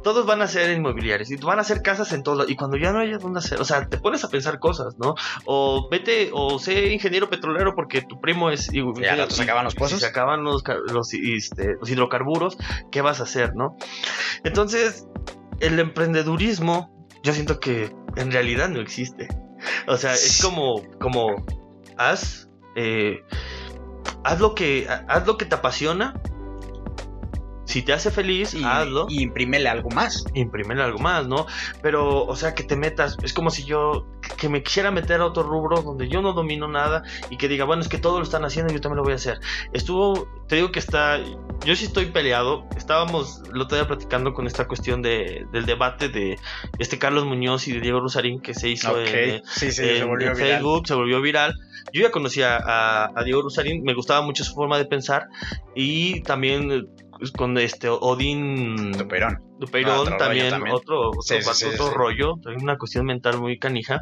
todos van a ser inmobiliarios y van a ser casas en todo y cuando ya no haya dónde hacer, o sea, te pones a pensar cosas, ¿no? O vete o sé ingeniero petrolero porque tu primo es y, Y al rato se acaban los pozos. Se acaban los, los, este, los hidrocarburos, ¿qué vas a hacer, no? Entonces, el emprendedurismo, yo siento que en realidad no existe. O sea, es como, como haz, eh, haz lo que, haz lo que te apasiona. Si te hace feliz, Y, hazlo y imprímele algo más. imprimir algo más, ¿no? Pero, o sea, que te metas, es como si yo, que me quisiera meter a otro rubro donde yo no domino nada y que diga, bueno, es que todo lo están haciendo y yo también lo voy a hacer. Estuvo, te digo que está, yo sí estoy peleado, estábamos el otro día platicando con esta cuestión de, del debate de este Carlos Muñoz y de Diego Rosarín que se hizo Ok, en, sí, sí, en- se volvió en viral. Facebook, se volvió viral. Yo ya conocía a, a Diego Rosarín, me gustaba mucho su forma de pensar y también eh, con este Odín Tuperón. Dupeirón Otro rollo también, también. otro, otro, Sí, vato, sí, otro sí. rollo, una cuestión mental muy canija.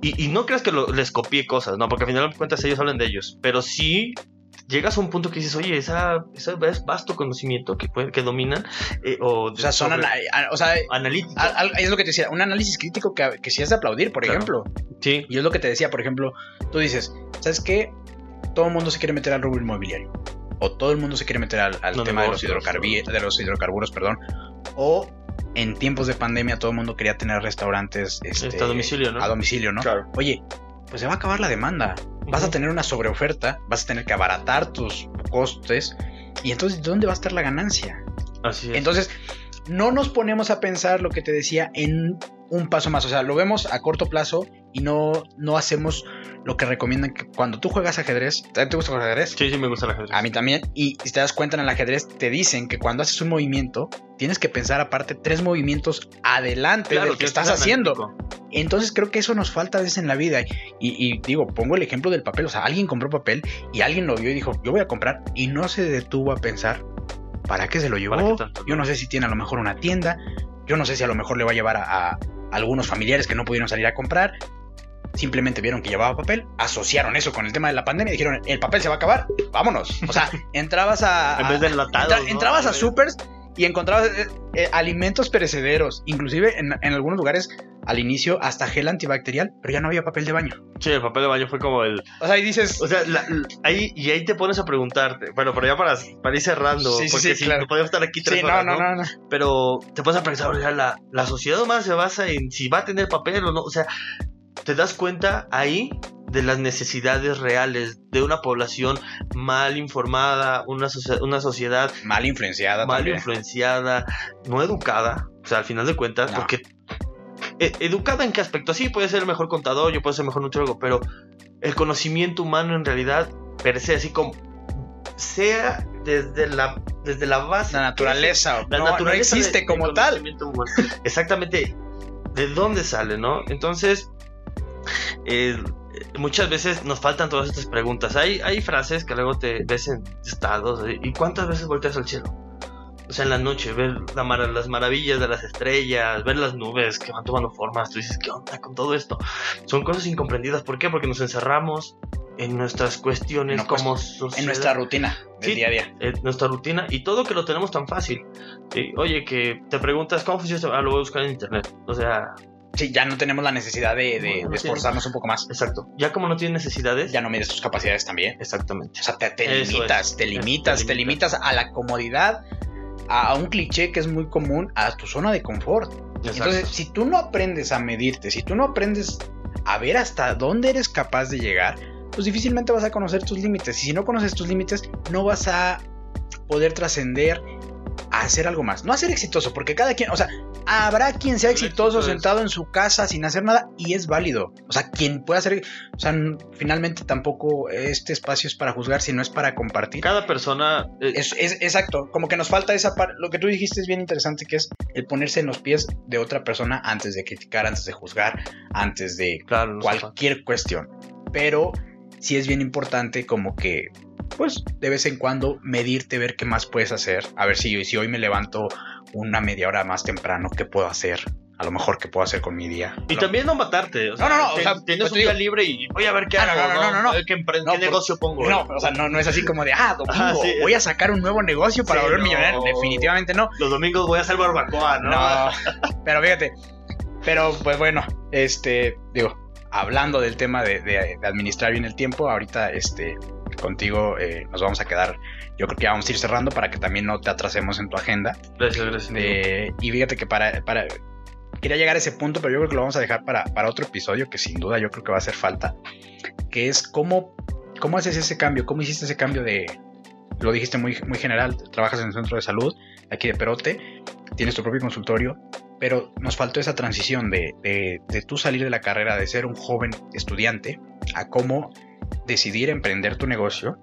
Y, y no creas que lo- les copié cosas, ¿no? Porque al final de cuentas ellos hablan de ellos. Pero sí llegas a un punto que dices, oye, esa, esa es vasto conocimiento que, puede- que dominan. eh, o, O sea, son ana- o sea, analítico. al- al- es lo que te decía, un análisis crítico que, que sí es de aplaudir, por Claro. ejemplo. sí, Y es lo que te decía, por ejemplo, tú dices, ¿sabes qué? Todo el mundo se quiere meter al rubro inmobiliario. O todo el mundo se quiere meter al, al tema de los, negocios, hidrocarbi- de los hidrocarburos, perdón. O en tiempos de pandemia todo el mundo quería tener restaurantes este, Este, a domicilio, ¿no? a domicilio, ¿no? Claro. Oye, pues se va a acabar la demanda. Vas a tener una sobreoferta, vas a tener que abaratar tus costes. Y entonces, ¿dónde va a estar la ganancia? Así es. Entonces, no nos ponemos a pensar lo que te decía en un paso más. O sea, lo vemos a corto plazo y no, no hacemos lo que recomiendan que cuando tú juegas ajedrez, ¿te gusta jugar ajedrez? sí, sí, me gusta la ajedrez. A mí también. Y si te das cuenta en el ajedrez, te dicen que cuando haces un movimiento, tienes que pensar aparte tres movimientos adelante Claro, del que estás ser haciendo. Entonces creo que eso nos falta a veces en la vida. Y, y digo, pongo el ejemplo del papel. O sea, alguien compró papel y alguien lo vio y dijo, yo voy a comprar. Y no se detuvo a pensar, ¿para qué se lo llevó? Yo no sé si tiene a lo mejor una tienda. Yo no sé si a lo mejor le va a llevar a, a algunos familiares que no pudieron salir a comprar. Simplemente vieron que llevaba papel, asociaron eso con el tema de la pandemia y dijeron, el papel se va a acabar, vámonos. O sea, entrabas a... En vez de enlatados, entra- ¿no? entrabas a supers y encontrabas eh, eh, alimentos perecederos, inclusive en, en algunos lugares al inicio hasta gel antibacterial, pero ya no había papel de baño. Sí, el papel de baño fue como el, O sea, ahí dices, O sea, la- la- ahí, y ahí te pones a preguntarte. Bueno, pero ya para, para ir cerrando, Sí, sí, porque sí, si claro. no podemos estar aquí tres sí, horas, no, no, no, no. Pero te pones a pensar, o sea, la, la sociedad humana se basa en si va a tener papel o no. O sea, te das cuenta ahí de las necesidades reales de una población mal informada, una, una sociedad Mal influenciada mal también. influenciada, no educada, o sea, al final de cuentas, No. porque eh, educada en qué aspecto, sí, puede ser el mejor contador, yo puedo ser mejor nutriólogo, pero el conocimiento humano en realidad, per se, así como sea desde la, desde la base. La naturaleza, La no, naturaleza no existe como tal. Exactamente, ¿de dónde sale, no? Entonces, eh, muchas veces nos faltan todas estas preguntas. Hay, hay frases que luego te ves en estados, eh, ¿y cuántas veces volteas al cielo? O sea, en la noche, ver la las maravillas de las estrellas, ver las nubes que van tomando formas, tú dices, ¿qué onda con todo esto? Son cosas incomprendidas. ¿Por qué? Porque nos encerramos en nuestras cuestiones No, pues, como sociedad En nuestra rutina del Sí. día a día. eh, nuestra rutina y todo que lo tenemos tan fácil. Sí, Oye, que te preguntas cómo funciona? Ah, lo voy a buscar en internet. O sea, Sí, ya no tenemos la necesidad de, de- No, de esforzarnos un poco más. exacto. Ya como no tienes necesidades, Ya no mides tus capacidades también. exactamente. O sea, te, te Eso limitas, te limitas, te te limitas a la comodidad, a, a un cliché que es muy común, a tu zona de confort. Exacto. Entonces, si tú no aprendes a medirte, si tú no aprendes a ver hasta dónde eres capaz de llegar, pues difícilmente vas a conocer tus límites. Y si no conoces tus límites, no vas a poder trascender a hacer algo más. No a ser exitoso, porque cada quien, o sea, habrá quien sea exitoso sentado en su casa sin hacer nada y es válido. O sea, quien pueda hacer, o sea, finalmente tampoco este espacio es para juzgar, sino es para compartir. Cada persona... Eh, es, exacto, como que nos falta esa parte, lo que tú dijiste es bien interesante, que es el ponerse en los pies de otra persona antes de criticar, antes de juzgar, antes de cualquier cuestión. Pero sí es bien importante como que pues de vez en cuando medirte, ver qué más puedes hacer. A ver si, si hoy me levanto una media hora más temprano, ¿qué puedo hacer? A lo mejor qué puedo hacer con mi día. Y también no matarte. no, no, no. o sea, tienes pues un día libre y voy a ver qué ah, hago. No, no, no, no. A ver qué, negocio pongo. No, o sea, no, no es así como de, ah, domingo, voy a sacar un nuevo negocio para volver millonario. Definitivamente no. Los domingos voy a hacer barbacoa, ¿no? No, pero fíjate. Pero pues bueno, este, digo, hablando del tema de, de administrar bien el tiempo, ahorita este, contigo eh, nos vamos a quedar. Yo creo que vamos a ir cerrando para que también no te atrasemos en tu agenda. Gracias, gracias. Eh, y fíjate que para, para. Quería llegar a ese punto, pero yo creo que lo vamos a dejar para, para otro episodio que sin duda yo creo que va a hacer falta. Que es cómo, cómo haces ese cambio, cómo hiciste ese cambio de. Lo dijiste muy, muy general, trabajas en el centro de salud aquí de Perote, tienes tu propio consultorio, pero nos faltó esa transición de, de, de tú salir de la carrera, de ser un joven estudiante, a cómo decidir emprender tu negocio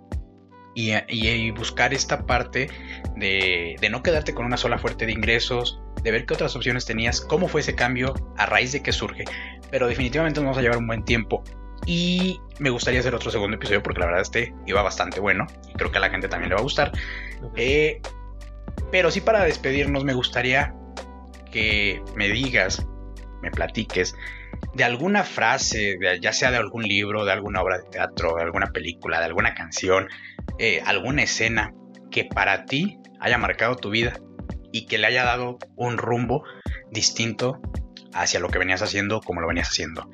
y, buscar esta parte de, no quedarte con una sola fuente de ingresos, de ver qué otras opciones tenías, cómo fue ese cambio, a raíz de qué surge. Pero definitivamente nos vamos a llevar un buen tiempo. Y me gustaría hacer otro segundo episodio porque la verdad este iba bastante bueno y creo que a la gente también le va a gustar. Eh, pero sí para despedirnos me gustaría que me digas, me platiques de alguna frase, ya sea de algún libro, de alguna obra de teatro, de alguna película, de alguna canción, eh, alguna escena que para ti haya marcado tu vida y que le haya dado un rumbo distinto hacia lo que venías haciendo como lo venías haciendo.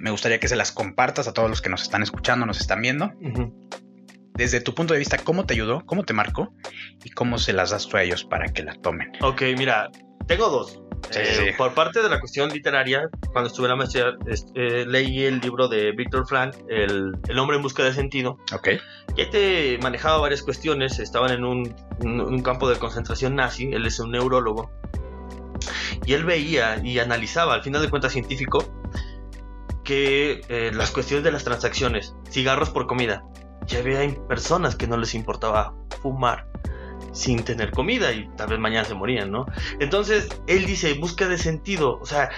Me gustaría que se las compartas a todos los que nos están escuchando, nos están viendo. Desde tu punto de vista, ¿cómo te ayudó? ¿Cómo te marcó? ¿Y cómo se las das tú a ellos para que la tomen? Ok, mira, tengo dos. Eh, por parte de la cuestión literaria, cuando estuve en la maestría, eh, leí el libro de Víctor Frank, el, hombre en busca de sentido. Ok. Que te manejaba varias cuestiones. Estaban en un, campo de concentración nazi. Él es un neurólogo. Y él veía y analizaba, al final de cuentas científico, que eh, las cuestiones de las transacciones, cigarros por comida, ya había personas que no les importaba fumar sin tener comida y tal vez mañana se morían, ¿no? Entonces, él dice, busca de sentido, o sea,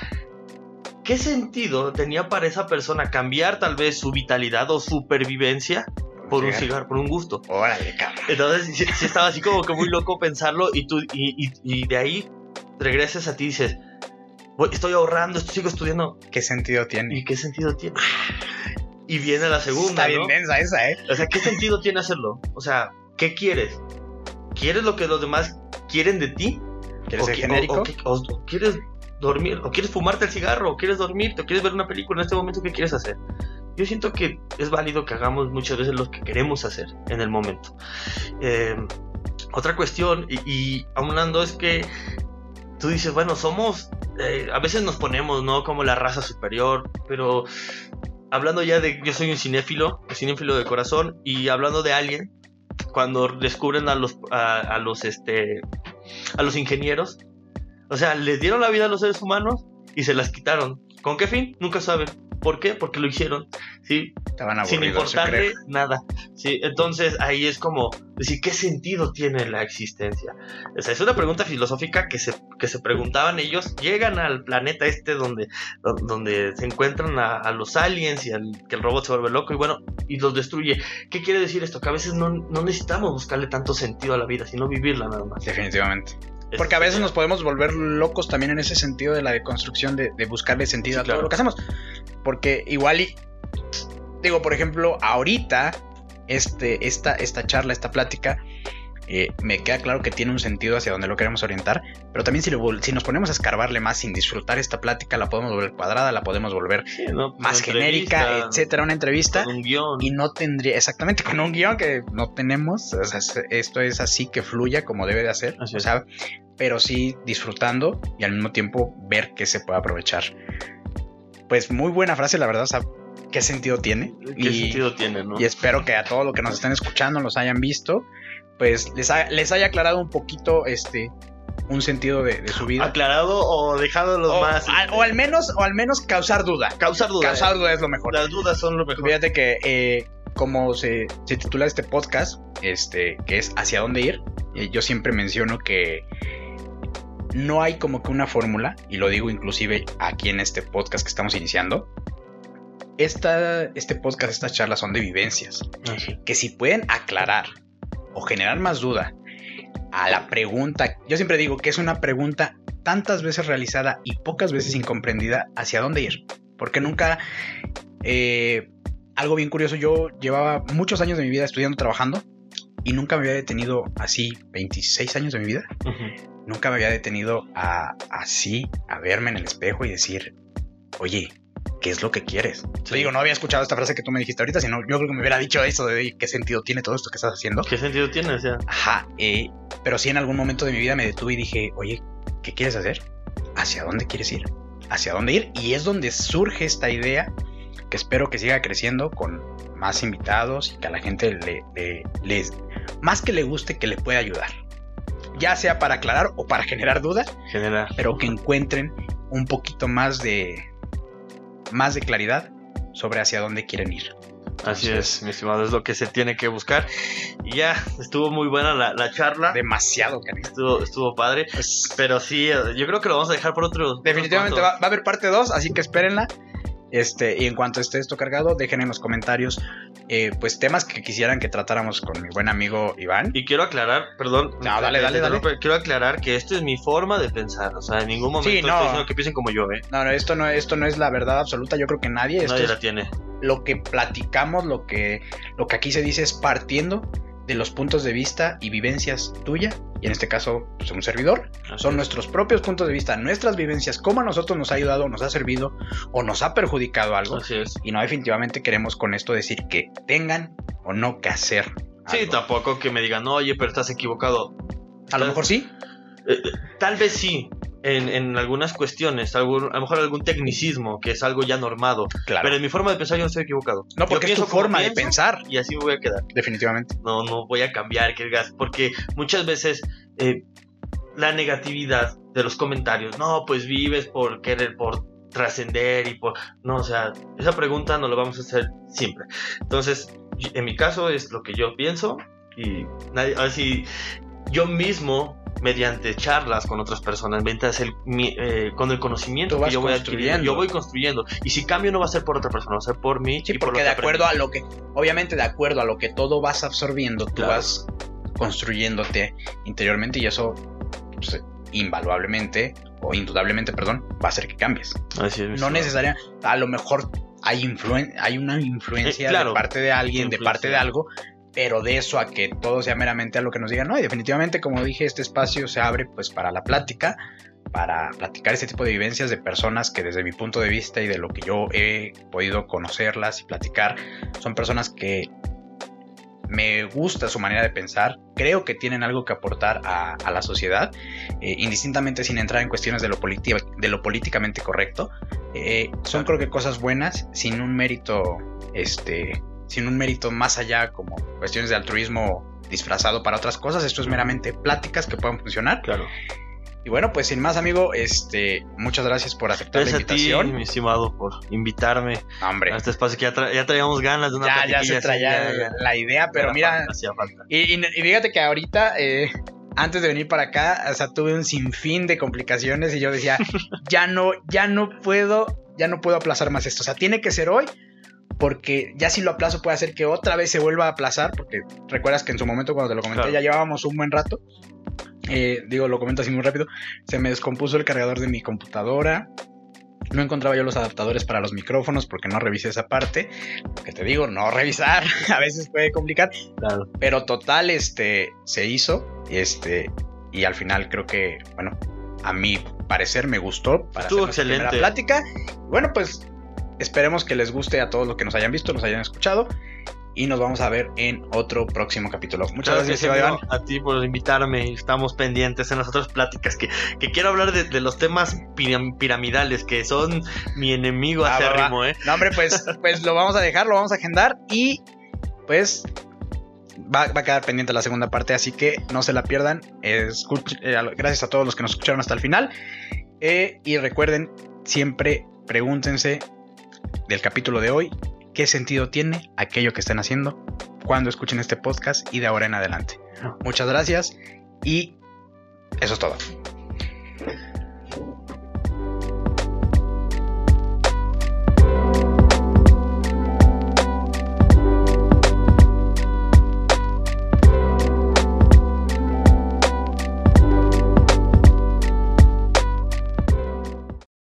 ¿qué sentido tenía para esa persona cambiar tal vez su vitalidad o supervivencia por un cigarro, por un gusto? Órale, cabrón. Entonces, sí, estaba así como que muy loco pensarlo y tú, y, de ahí regresas a ti y dices, estoy ahorrando, sigo estudiando. ¿Qué sentido tiene? ¿Y qué sentido tiene? Y viene la segunda. Está bien densa esa, ¿eh? O sea, ¿qué sentido tiene hacerlo? O sea, ¿qué quieres? ¿Quieres lo que los demás quieren de ti? ¿Quieres ser genérico? O, quieres dormir, o quieres fumarte el cigarro, o quieres dormirte, o quieres ver una película en este momento, ¿qué quieres hacer? Yo siento que es válido que hagamos muchas veces lo que queremos hacer en el momento. Eh, otra cuestión, y, y aunando es que tú dices, bueno, somos, eh, a veces nos ponemos, ¿no? Como la raza superior, pero hablando ya de, yo soy un cinéfilo, un cinéfilo de corazón, y hablando de alguien cuando descubren a los, a, los, este, a los ingenieros. O sea, les dieron la vida a los seres humanos y se las quitaron. ¿Con qué fin? Nunca saben. ¿Por qué? Porque lo hicieron, ¿sí? Sin importarle nada, ¿sí? Entonces ahí es como decir, ¿qué sentido tiene la existencia? O sea, es una pregunta filosófica que se, que se preguntaban ellos. Llegan al planeta este donde, donde se encuentran a, los aliens y al, que el robot se vuelve loco y bueno, y los destruye. ¿Qué quiere decir esto? Que a veces no, no necesitamos buscarle tanto sentido a la vida, sino vivirla nada más. Definitivamente. Porque a veces nos podemos volver locos también en ese sentido de la deconstrucción, de, de buscarle sentido a todo lo que hacemos. Porque igual y, digo, por ejemplo, ahorita, este, esta, esta charla, esta plática, eh, me queda claro que tiene un sentido hacia donde lo queremos orientar, pero también si, si, nos ponemos a escarbarle más sin disfrutar esta plática, la podemos volver cuadrada, la podemos volver pues, más genérica, etcétera, una entrevista. un guion. Y no tendría, exactamente, con un guion que no tenemos, esto es así que fluya como debe de hacer, o sea, pero sí disfrutando y al mismo tiempo ver que se puede aprovechar. Pues muy buena frase, la verdad, qué sentido tiene. ¿Qué y, sentido tiene, no? y espero que a todos los que nos estén escuchando los hayan visto, pues les, ha- les haya aclarado un poquito este un sentido de, de su vida. ¿Aclarado o dejado los más? al- o al menos, o al menos causar duda. causar dudas. Causar duda es lo mejor. Las dudas son lo mejor. Fíjate que eh, como se, se titula este podcast, este, que es hacia dónde ir, eh, yo siempre menciono que no hay como que una fórmula, y lo digo inclusive aquí en este podcast que estamos iniciando. Esta, este podcast, estas charlas son de vivencias, Así. que si pueden aclarar o generar más duda a la pregunta, yo siempre digo que es una pregunta tantas veces realizada y pocas veces incomprendida hacia dónde ir, porque nunca... eh, algo bien curioso, yo llevaba muchos años de mi vida estudiando, trabajando, y nunca me había detenido así, 26 años de mi vida, nunca me había detenido a así, a verme en el espejo y decir, oye, ¿qué es lo que quieres? Te digo, no había escuchado esta frase que tú me dijiste ahorita, sino yo creo que me hubiera dicho eso de "Oye, qué sentido tiene todo esto que estás haciendo. ¿Qué sentido tiene? O sea, Ajá, eh, pero sí en algún momento de mi vida me detuve y dije, oye, ¿qué quieres hacer? ¿Hacia dónde quieres ir? ¿Hacia dónde ir? Y es donde surge esta idea que espero que siga creciendo con más invitados y que a la gente le, le- les, más que le guste, que le pueda ayudar. Ya sea para aclarar o para generar dudas, generar. pero que encuentren un poquito más de, más de claridad sobre hacia dónde quieren ir. Así Entonces- es, mi estimado, es lo que se tiene que buscar. Y ya, estuvo muy buena la, la charla. Demasiado, cariño. Estuvo, estuvo padre. Pues, Pero sí, eh, yo creo que lo vamos a dejar por otro. Definitivamente va, va a haber parte 2, así que espérenla. Este, y en cuanto esté esto cargado, dejen en los comentarios eh, pues temas que quisieran que tratáramos con mi buen amigo Iván. Y quiero aclarar, perdón. No, dale, te- dale, dale. Quiero aclarar que esto es mi forma de pensar. O sea, en ningún momento Sí, estoy no. diciendo que piensen como yo, ¿eh? No, no, esto no, esto no es la verdad absoluta, yo creo que nadie, esto Nadie es la tiene. lo que platicamos, lo que, lo que aquí se dice es partiendo de los puntos de vista y vivencias tuya, y en este caso, pues, un servidor, Así son es. nuestros propios puntos de vista, nuestras vivencias, cómo a nosotros nos ha ayudado, nos ha servido o nos ha perjudicado algo. Así es. Y no definitivamente queremos con esto decir que tengan o no que hacer. Sí, algo. tampoco que me digan, oye, pero estás equivocado. A lo mejor sí. Eh, eh, tal vez sí, en, en algunas cuestiones, algún- a lo mejor algún tecnicismo que es algo ya normado. Claro. Pero en mi forma de pensar yo no estoy equivocado. no, Yo porque es tu forma de pensar. Y así me voy a quedar. Definitivamente. No, no voy a cambiar, que porque muchas veces eh, la negatividad de los comentarios, no, pues vives por querer, por trascender y por... No, o sea, esa pregunta no la vamos a hacer siempre. Entonces, en mi caso es lo que yo pienso y nadie, así yo mismo mediante charlas con otras personas, mientras el, mi- eh, con el conocimiento que yo voy adquiriendo, construyendo. yo voy construyendo. Y si cambio no va a ser por otra persona, va a ser por mí. Sí, y porque que de aprendí. acuerdo a lo que, obviamente de acuerdo a lo que todo vas absorbiendo, tú Claro. vas construyéndote interiormente y eso pues, invaluablemente o indudablemente, perdón, va a hacer que cambies. Así es, No necesariamente, a lo mejor hay, influen- hay una influencia Eh, claro, de parte de alguien, de influencia. parte de algo, pero de eso a que todo sea meramente a lo que nos digan, no, y definitivamente, como dije, este espacio se abre pues para la plática, para platicar este tipo de vivencias de personas que desde mi punto de vista y de lo que yo he podido conocerlas y platicar, son personas que me gusta su manera de pensar, creo que tienen algo que aportar a, a la sociedad, eh, indistintamente sin entrar en cuestiones de lo, de lo políticamente correcto. Eh, son creo que cosas buenas, sin un mérito, este, sin un mérito más allá como cuestiones de altruismo disfrazado para otras cosas. Esto es meramente pláticas que pueden funcionar. Claro. Y bueno, pues sin más, amigo, este, muchas gracias por aceptar Gracias la a ti, invitación. mi estimado, por invitarme hombre, a este espacio que ya, tra- ya traíamos ganas de una ya, ya se así, traía ya, ya. la idea, pero mira, falta. Y, y- y fíjate que ahorita, eh, antes de venir para acá, o sea, tuve un sinfín de complicaciones y yo decía, ya no, ya no puedo, ya no puedo aplazar más esto. O sea, tiene que ser hoy, porque ya si lo aplazo puede hacer que otra vez se vuelva a aplazar, porque recuerdas que en su momento cuando te lo comenté Claro. ya llevábamos un buen rato. Eh, digo, lo comento así muy rápido. Se me descompuso el cargador de mi computadora. No encontraba yo los adaptadores para los micrófonos porque no revisé esa parte. Que te digo, no revisar a veces puede complicar. Claro. Pero total, este, se hizo, este, y al final creo que, bueno, a mi parecer me gustó para Estuvo excelente. plática. Bueno, pues esperemos que les guste a todos los que nos hayan visto, nos hayan escuchado. y nos vamos a ver en otro próximo capítulo. Muchas gracias, Iván. A ti por invitarme. Estamos pendientes en las otras pláticas que, quiero hablar de, los temas piramidales que son mi enemigo ah, acérrimo, ¿eh? No, hombre, pues, pues lo vamos a dejar, lo vamos a agendar y pues Va, a quedar pendiente la segunda parte, así que no se la pierdan. Eh, gracias a todos los que nos escucharon hasta el final. Eh, y recuerden, siempre pregúntense del capítulo de hoy, qué sentido tiene aquello que estén haciendo cuando escuchen este podcast y de ahora en adelante. Muchas gracias y eso es todo.